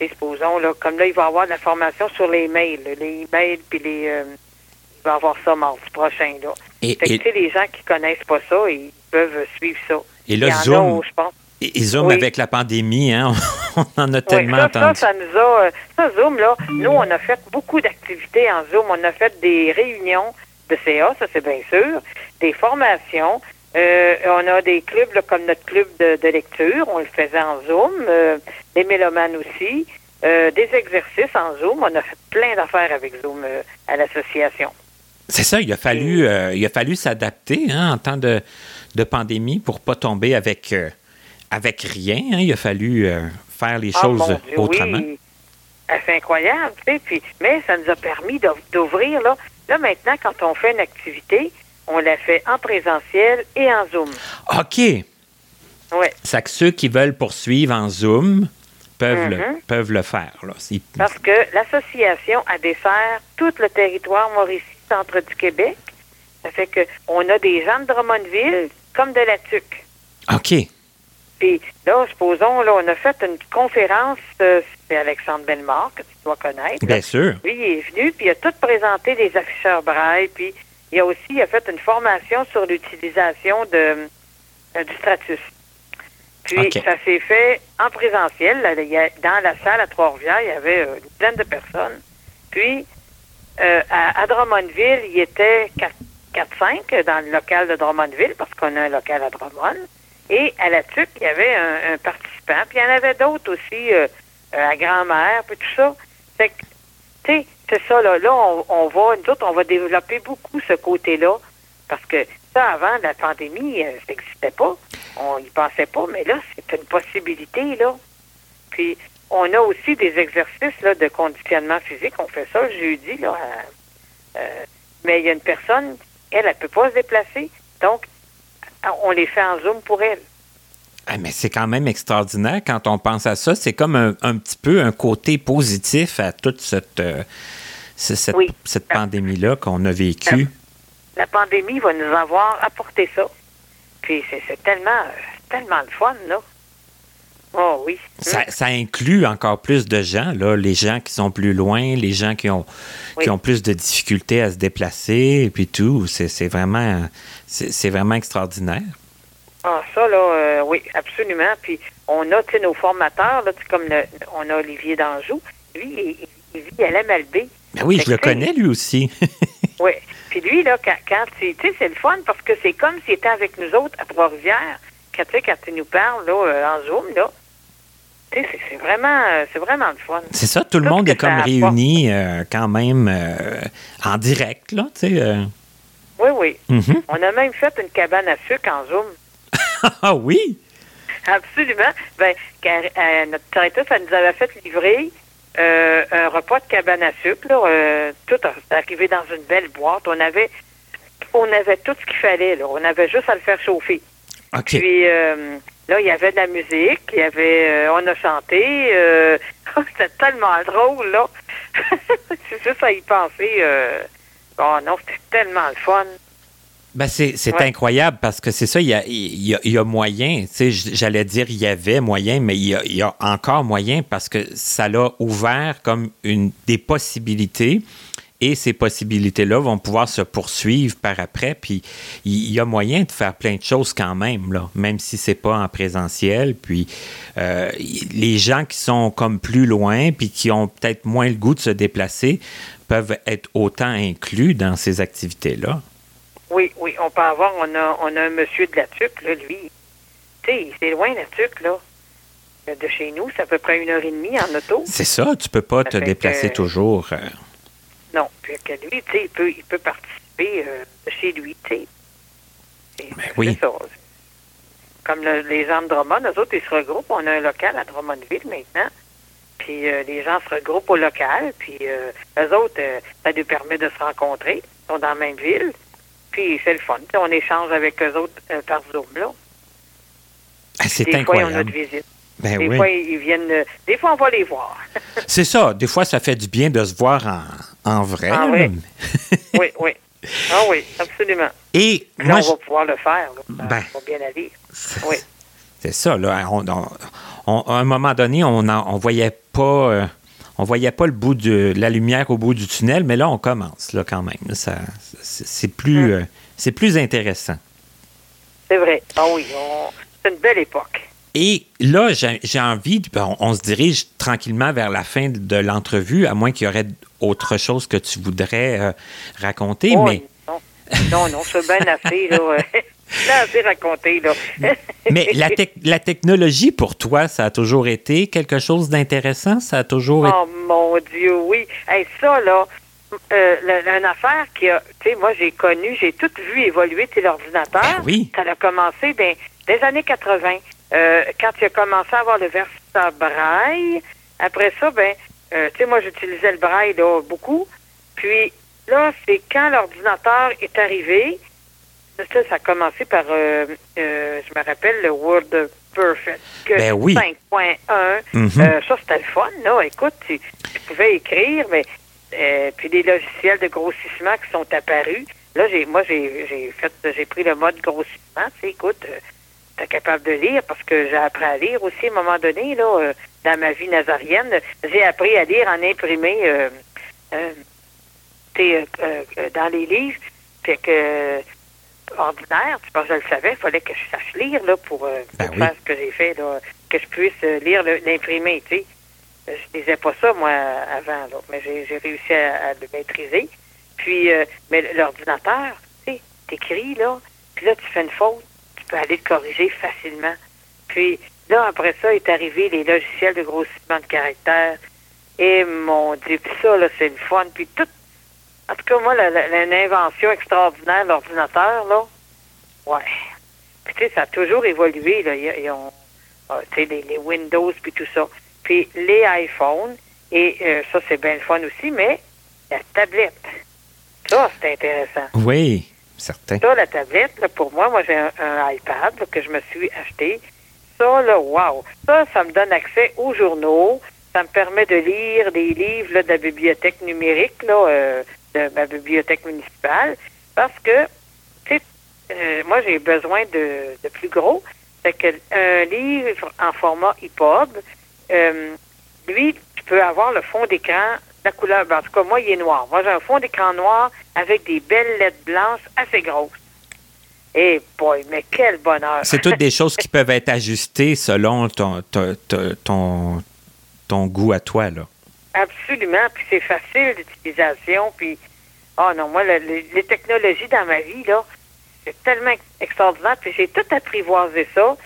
et supposons, là, comme là, il va y avoir de la formation sur les mails, les emails, puis les, euh, il va y avoir ça mardi prochain, là. Et, Fait que, et- tu sais, les gens qui connaissent pas ça, ils peuvent suivre ça. et Il là, y en a, Zoom, je pense. et- et Zoom Oui. avec la pandémie, hein, on en a tellement ça, ça, entendu. ça nous a, euh, ça, Zoom, là, nous, on a fait beaucoup d'activités en Zoom. On a fait des réunions de CA, ça c'est bien sûr, des formations. Euh, on a des clubs là, comme notre club de, de lecture, on le faisait en Zoom, euh, les mélomanes aussi, euh, des exercices en Zoom. On a fait plein d'affaires avec Zoom euh, à l'association. C'est ça, il a fallu, il a fallu s'adapter hein, en temps de, de pandémie pour pas tomber avec, avec rien. hein. Il a fallu faire les Ah, choses mon Dieu, autrement. Oui. C'est incroyable, tu sais. Puis, mais ça nous a permis d'ouvrir, là. Là, maintenant, quand on fait une activité, on la fait en présentiel et en Zoom. OK. Oui. C'est que ceux qui veulent poursuivre en Zoom peuvent, le, Mhm. peuvent le faire. Là. Parce que l'association a dessert tout le territoire Mauricie, centre du Québec. Ça fait que on a des gens de Drummondville comme de la TUC. OK. Puis là, supposons, là, on a fait une conférence, euh, c'est Alexandre Bellemare, que tu dois connaître. Bien sûr. Lui, il est venu, puis il a tout présenté des afficheurs braille, puis il a aussi il a fait une formation sur l'utilisation de, euh, du Stratus. Puis ça s'est fait en présentiel. là, il y a- dans la salle à Trois-Rivières, il y avait euh, une dizaine de personnes. Puis euh, à, à Drummondville, il y était 4-5 dans le local de Drummondville, parce qu'on a un local à Drummond. Et à la TUC, il y avait un, un participant. Puis il y en avait d'autres aussi euh, euh, à Grand-Mère, puis tout ça. Fait que, tu sais, c'est ça, là. Là, on, va, nous autres, on va développer beaucoup ce côté-là. Parce que ça, avant la pandémie, euh, ça n'existait pas. On n'y pensait pas, mais là, c'est une possibilité, là. Puis, on a aussi des exercices là, de conditionnement physique. On fait ça le jeudi, là. euh, mais il y a une personne, elle, elle ne peut pas se déplacer. Donc, on les fait en Zoom pour elle. Ah, mais c'est quand même extraordinaire quand on pense à ça. C'est comme un, un petit peu un côté positif à toute cette, euh, ce- cette, Oui. cette pandémie-là qu'on a vécue. La pandémie va nous avoir apporté ça. Puis, c'est c'est tellement, tellement le fun, là. Oh oui. Ça, Hum. ça inclut encore plus de gens, là, les gens qui sont plus loin, les gens qui ont, Oui. qui ont plus de difficultés à se déplacer et puis tout. C'est c'est vraiment, c'est c'est vraiment extraordinaire. Ah, ça, là, euh, oui, absolument. Puis, on a, tu nos formateurs, là, comme le, on a Olivier Danjou. Lui, il, il vit à l'MLB. Ben oui, Fait je le tu connais lui aussi. Oui. Puis lui, là, quand, quand tu tu sais, c'est le fun parce que c'est comme s'il était avec nous autres à Trois-Rivières. Quand, tu quand il nous parle, là, euh, en Zoom, là. Tu sais, c'est- vraiment, euh, c'est vraiment le fun. C'est ça, tout le monde est comme ça réuni euh, quand même euh, en direct, là, tu sais. euh. Oui, oui. Mhm. On a même fait une cabane à sucre en Zoom. Ah oui? Absolument. Ben, car, notre directrice, elle nous avait fait livrer euh, un repas de cabane à sucre. Là, euh, tout arrivé dans une belle boîte. On avait, on avait tout ce qu'il fallait. Là. On avait juste à le faire chauffer. OK. Puis euh, là, il y avait de la musique, il y avait, euh, on a chanté. euh, c'était tellement drôle là. C'est juste à y penser. Euh, oh non, c'était tellement le fun. Ben c'est Ouais. incroyable parce que c'est ça, il y a, il y a- il y a moyen, j'allais dire il y avait moyen, mais il y, a, il y a encore moyen parce que ça l'a ouvert comme une des possibilités et ces possibilités-là vont pouvoir se poursuivre par après. Puis il y a moyen de faire plein de choses quand même, là, même si c'est pas en présentiel. Puis euh, les gens qui sont comme plus loin puis qui ont peut-être moins le goût de se déplacer peuvent être autant inclus dans ces activités-là. Oui, on peut avoir, on a, on a un monsieur de la TUC, là, lui. Tu sais, c'est loin la TUC, là. De chez nous, c'est à peu près une heure et demie en auto. C'est ça, tu peux pas Ça te déplacer que- toujours. euh, Non, puis que lui, tu sais, il peut, il peut participer euh, de chez lui, tu sais. Ben oui. ça. Comme le- les gens de Drummond, eux autres, ils se regroupent. On a un local à Drummondville maintenant. Puis euh, les gens se regroupent au local. Puis euh, eux autres, euh, ça nous permet de se rencontrer. Ils sont dans la même ville. Puis c'est le fun. On échange avec eux autres euh, par Zoom, là. ah, C'est Des fois, ils ont incroyable. notre visite. Ben des oui. fois, ils viennent. euh, des fois, on va les voir. C'est ça. Des fois, ça fait du bien de se voir en, en vrai. Ah oui. oui, oui. Ah oui, absolument. Et Là, moi, on va pouvoir le faire. Là. Ça Ben. va bien aller. Oui. c'est ça. Là, on- on- on- à un moment donné, on, en- on voyait pas. euh, on voyait pas le bout de la lumière au bout du tunnel, mais là, on commence là, quand même. Ça, c'est plus, Mm. euh, c'est plus intéressant. C'est vrai. Ah oui, on- c'est une belle époque. Et là, j'ai envie, de- ben, on, on se dirige tranquillement vers la fin de l'entrevue, à moins qu'il y aurait autre chose que tu voudrais euh, raconter, Oh, mais non. non, non, c'est bien assez. Là. Là, raconté, là. Mais la, la, technologie, pour toi, ça a toujours été quelque chose d'intéressant? Ça a toujours Oh, mon Dieu, oui. Hey, ça, là, euh, une affaire qui a, tu sais, moi, j'ai connu, j'ai tout vu évoluer, l'ordinateur. Ben oui. Ça a commencé dans des années 80, euh, quand tu as commencé à avoir le versa braille. Après ça, ben, euh, tu sais, moi, j'utilisais le braille, là, beaucoup. Puis, là, c'est quand l'ordinateur est arrivé, ça, ça a commencé par, euh, euh, je me rappelle, le Word Perfect ben oui. 5.1. Mm-hmm. euh, ça, c'était le fun, là. Écoute, tu, pouvais écrire, mais euh, puis des logiciels de grossissement qui sont apparus. Là, j'ai, moi, j'ai, fait, j'ai pris le mode grossissement. Tu sais, écoute, t'es capable de lire parce que j'ai appris à lire aussi à un moment donné, là, dans ma vie nazarienne. J'ai appris à lire en imprimé, dans les livres. Fait que ordinaire, tu penses que je le savais, il fallait que je sache lire là, pour, ben faire ce que j'ai fait, là, que je puisse lire l'imprimé, tu sais. Je lisais pas ça, moi, avant, là, mais j'ai réussi à, le maîtriser. Puis, mais l'ordinateur, tu sais, t'écris, là, puis là, tu fais une faute, tu peux aller le corriger facilement. Puis, là, après ça, est arrivé les logiciels de grossissement de caractère. Et mon Dieu, puis ça, là, c'est le fun. Puis tout, en tout cas, moi, l'invention extraordinaire de l'ordinateur, là, ouais. Puis, tu sais, ça a toujours évolué, là. Ils ont, ah, tu sais, les, les, Windows, puis tout ça. Puis, les iPhones, et euh, ça, c'est bien le fun aussi, mais la tablette. Ça, c'est intéressant. Oui, certain. Ça, la tablette, là, pour moi, moi, j'ai un, un, iPad là, que je me suis acheté. Ça, là, wow! Ça, ça me donne accès aux journaux. Ça me permet de lire des livres là, de la bibliothèque numérique, là, euh, de ma bibliothèque municipale, parce que, tu sais, euh, moi, j'ai besoin de, de, plus gros. C'est qu'un livre en format EPUB, euh, lui, tu peux avoir le fond d'écran, la couleur, ben, en tout cas, moi, il est noir. Moi, j'ai un fond d'écran noir avec des belles lettres blanches assez grosses. Eh boy, mais quel bonheur! C'est toutes des choses qui peuvent être ajustées selon ton, ton, ton, ton goût à toi, là. Absolument, puis c'est facile d'utilisation, puis oh non, moi, le, le, les technologies dans ma vie, là, c'est tellement extraordinaire, puis j'ai tout apprivoisé ça,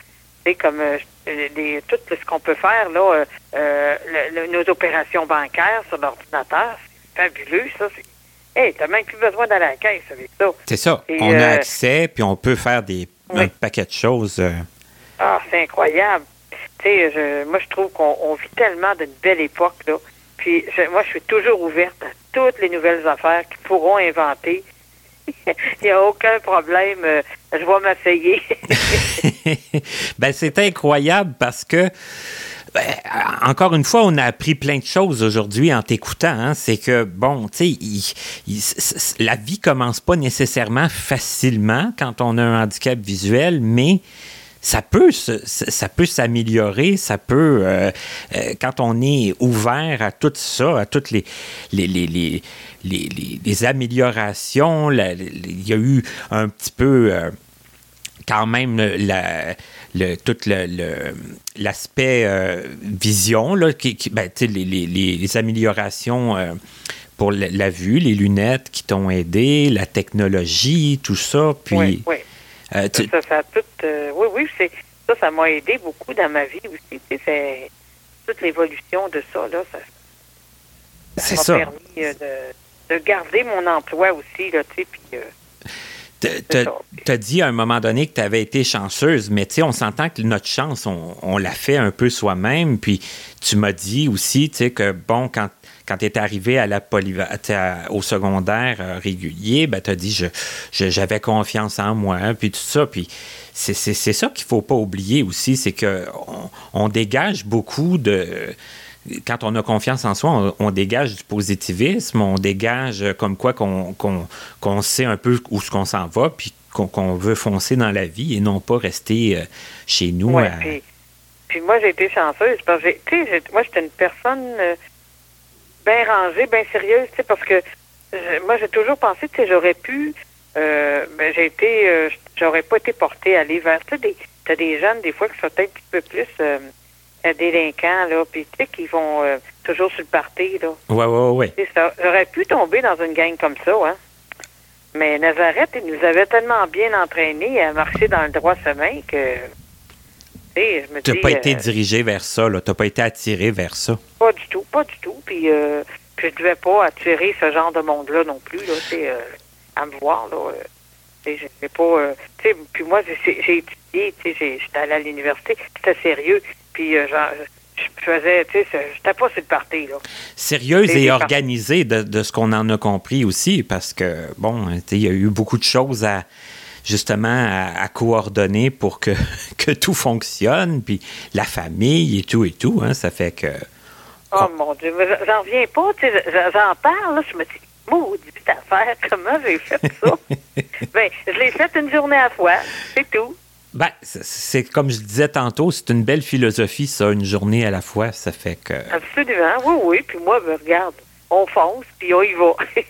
c'est comme euh, les, tout ce qu'on peut faire, là, euh, le, nos opérations bancaires sur l'ordinateur, c'est fabuleux, ça, c'est Hey, t'as même plus besoin d'aller à la caisse avec ça. C'est ça. Et on euh, a accès, puis on peut faire des, oui. un paquet de choses. Euh... Ah, c'est incroyable. Tu sais, je, moi, je trouve qu'on vit tellement d'une belle époque, là. Puis, moi, je suis toujours ouverte à toutes les nouvelles affaires qui pourront inventer. Il n'y a aucun problème. Euh, je vais m'essayer. ben, c'est incroyable parce que ben, encore une fois, on a appris plein de choses aujourd'hui en t'écoutant. Hein. C'est que, bon, tu sais, la vie commence pas nécessairement facilement quand on a un handicap visuel, mais ça peut ça peut s'améliorer, ça peut euh, euh, quand on est ouvert à tout ça, à toutes les les, les, les, les, améliorations. Il y a eu un petit peu euh, quand même la, tout l'aspect vision, là, qui, ben, les, améliorations pour la, vue, les lunettes qui t'ont aidé, la technologie, tout ça. Puis, oui. Euh, tu... ça, ça, tout, oui, oui, c'est, ça, ça m'a aidé beaucoup dans ma vie aussi. C'est toute l'évolution de ça, là, ça, ça m'a permis de, de, garder mon emploi aussi, là, tu sais, puis tu as dit à un moment donné que tu avais été chanceuse, mais on s'entend que notre chance, on, on l'a fait un peu soi-même. Puis tu m'as dit aussi que, bon, quand, quand tu es arrivé à la au secondaire euh, régulier, ben, tu as dit je, j'avais confiance en moi, hein, puis tout ça. Puis c'est, ça qu'il faut pas oublier aussi, c'est qu'on on dégage beaucoup de quand on a confiance en soi, on, on, dégage du positivisme, on dégage comme quoi qu'on qu sait un peu où ce qu'on s'en va, puis qu'on qu veut foncer dans la vie et non pas rester euh, chez nous. Ouais, à... puis, puis, moi, j'ai été chanceuse parce que, moi, j'étais une personne euh, bien rangée, bien sérieuse, tu sais, parce que je, moi, j'ai toujours pensé que j'aurais pu, euh, ben, j'ai été, euh, j'aurais pas été portée à aller vers, tu sais, des, t'as des jeunes, des fois, qui sont un petit peu plus euh, délinquants, là, puis tu sais, qui vont euh, toujours sur le party, là. Ouais, ouais, ouais. C'est ça. J'aurais pu tomber dans une gang comme ça, hein. Mais Nazareth, il nous avait tellement bien entraînés à marcher dans le droit chemin que. Tu sais, je me Tu dis. n'as pas été euh, dirigé vers ça, là. Tu n'as pas été attiré vers ça. Pas du tout, pas du tout. Puis, euh, puis je devais pas attirer ce genre de monde-là non plus, là, euh, à me voir, là. j'ai pas... euh, puis moi, j'ai étudié, j'étais allé à l'université, c'était sérieux, puis euh, genre, je faisais, tu sais, j'étais pas sur le parti, là. Sérieuse Et organisée de, de ce qu'on en a compris aussi, parce que, bon, il y a eu beaucoup de choses à justement à, à coordonner pour que, que tout fonctionne, puis la famille et tout et tout, hein, ça fait que... Oh mon Dieu, mais j'en reviens pas, tu sais, j'en- parle, là, je me dis, maudite affaire, comment j'ai fait ça? ben, je l'ai fait une journée à la fois, c'est tout. Ben, c'est- c'est comme je disais tantôt, c'est une belle philosophie, ça, une journée à la fois, ça fait que... Absolument, oui, oui, puis moi, ben, regarde, on fonce, puis on y va.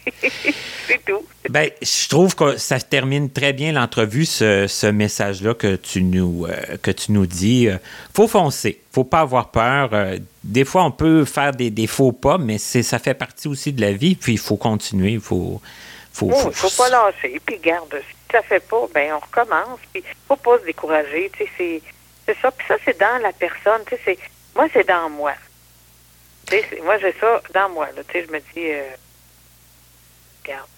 c'est tout. Ben, je trouve que ça termine très bien l'entrevue, ce, ce message-là que tu nous euh, que tu nous dis. Euh, faut foncer, faut pas avoir peur. Euh, des fois, on peut faire des, des faux pas, mais c'est ça fait partie aussi de la vie. Puis il faut continuer, il faut faut, faut pas lâcher. Puis garde, si ça fait pas, ben on recommence. Puis faut pas se décourager. Tu sais, c'est, ça. Puis ça, c'est dans la personne. Tu sais, moi, c'est dans moi. Moi, j'ai ça dans moi. Là. Je me dis, euh, regarde.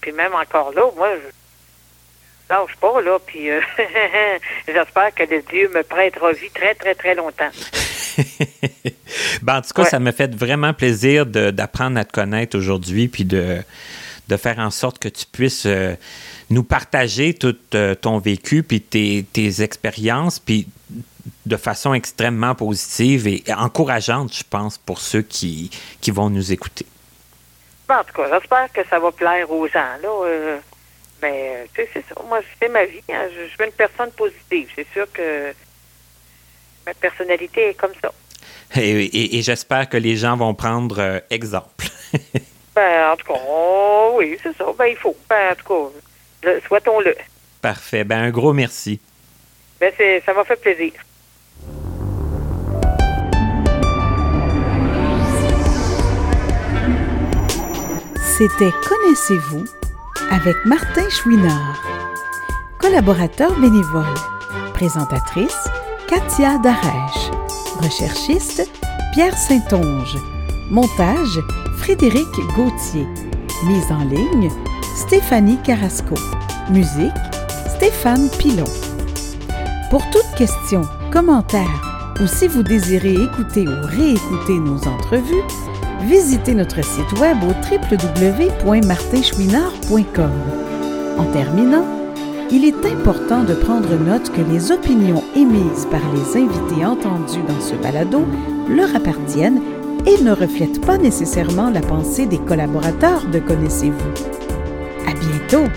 Puis même encore là, moi, je lâche pas, là. Puis euh, j'espère que le Dieu me prêtera vie très, très, très longtemps. Ben, en tout cas, Ouais. ça me fait vraiment plaisir de- d'apprendre à te connaître aujourd'hui, puis de, de faire en sorte que tu puisses euh, nous partager tout euh, ton vécu, puis tes, tes expériences, puis de façon extrêmement positive et encourageante, je pense, pour ceux qui, qui vont nous écouter. Ben, en tout cas, j'espère que ça va plaire aux gens, là. euh, mais, tu sais, c'est ça. Moi, c'est ma vie. hein. Je, je suis une personne positive. C'est sûr que ma personnalité est comme ça. Et, et- et j'espère que les gens vont prendre euh, exemple. Ben, en tout cas, oh, oui, c'est ça. Ben, il faut. Ben, en tout cas, le- souhaitons-le. Parfait. Ben, un gros merci. Ben, c'est, ça m'a fait plaisir. C'était Connaissez-vous avec Martin Chouinard. Collaborateur bénévole. Présentatrice Katia Darèche. Recherchiste Pierre Saint-Onge. Montage Frédéric Gauthier. Mise en ligne Stéphanie Carrasco. Musique Stéphane Pilon. Pour toute question, commentaire ou si vous désirez écouter ou réécouter nos entrevues, visitez notre site web au www.martinchouinard.com. En terminant, il est important de prendre note que les opinions émises par les invités entendus dans ce balado leur appartiennent et ne reflètent pas nécessairement la pensée des collaborateurs de Connaissez-vous. À bientôt!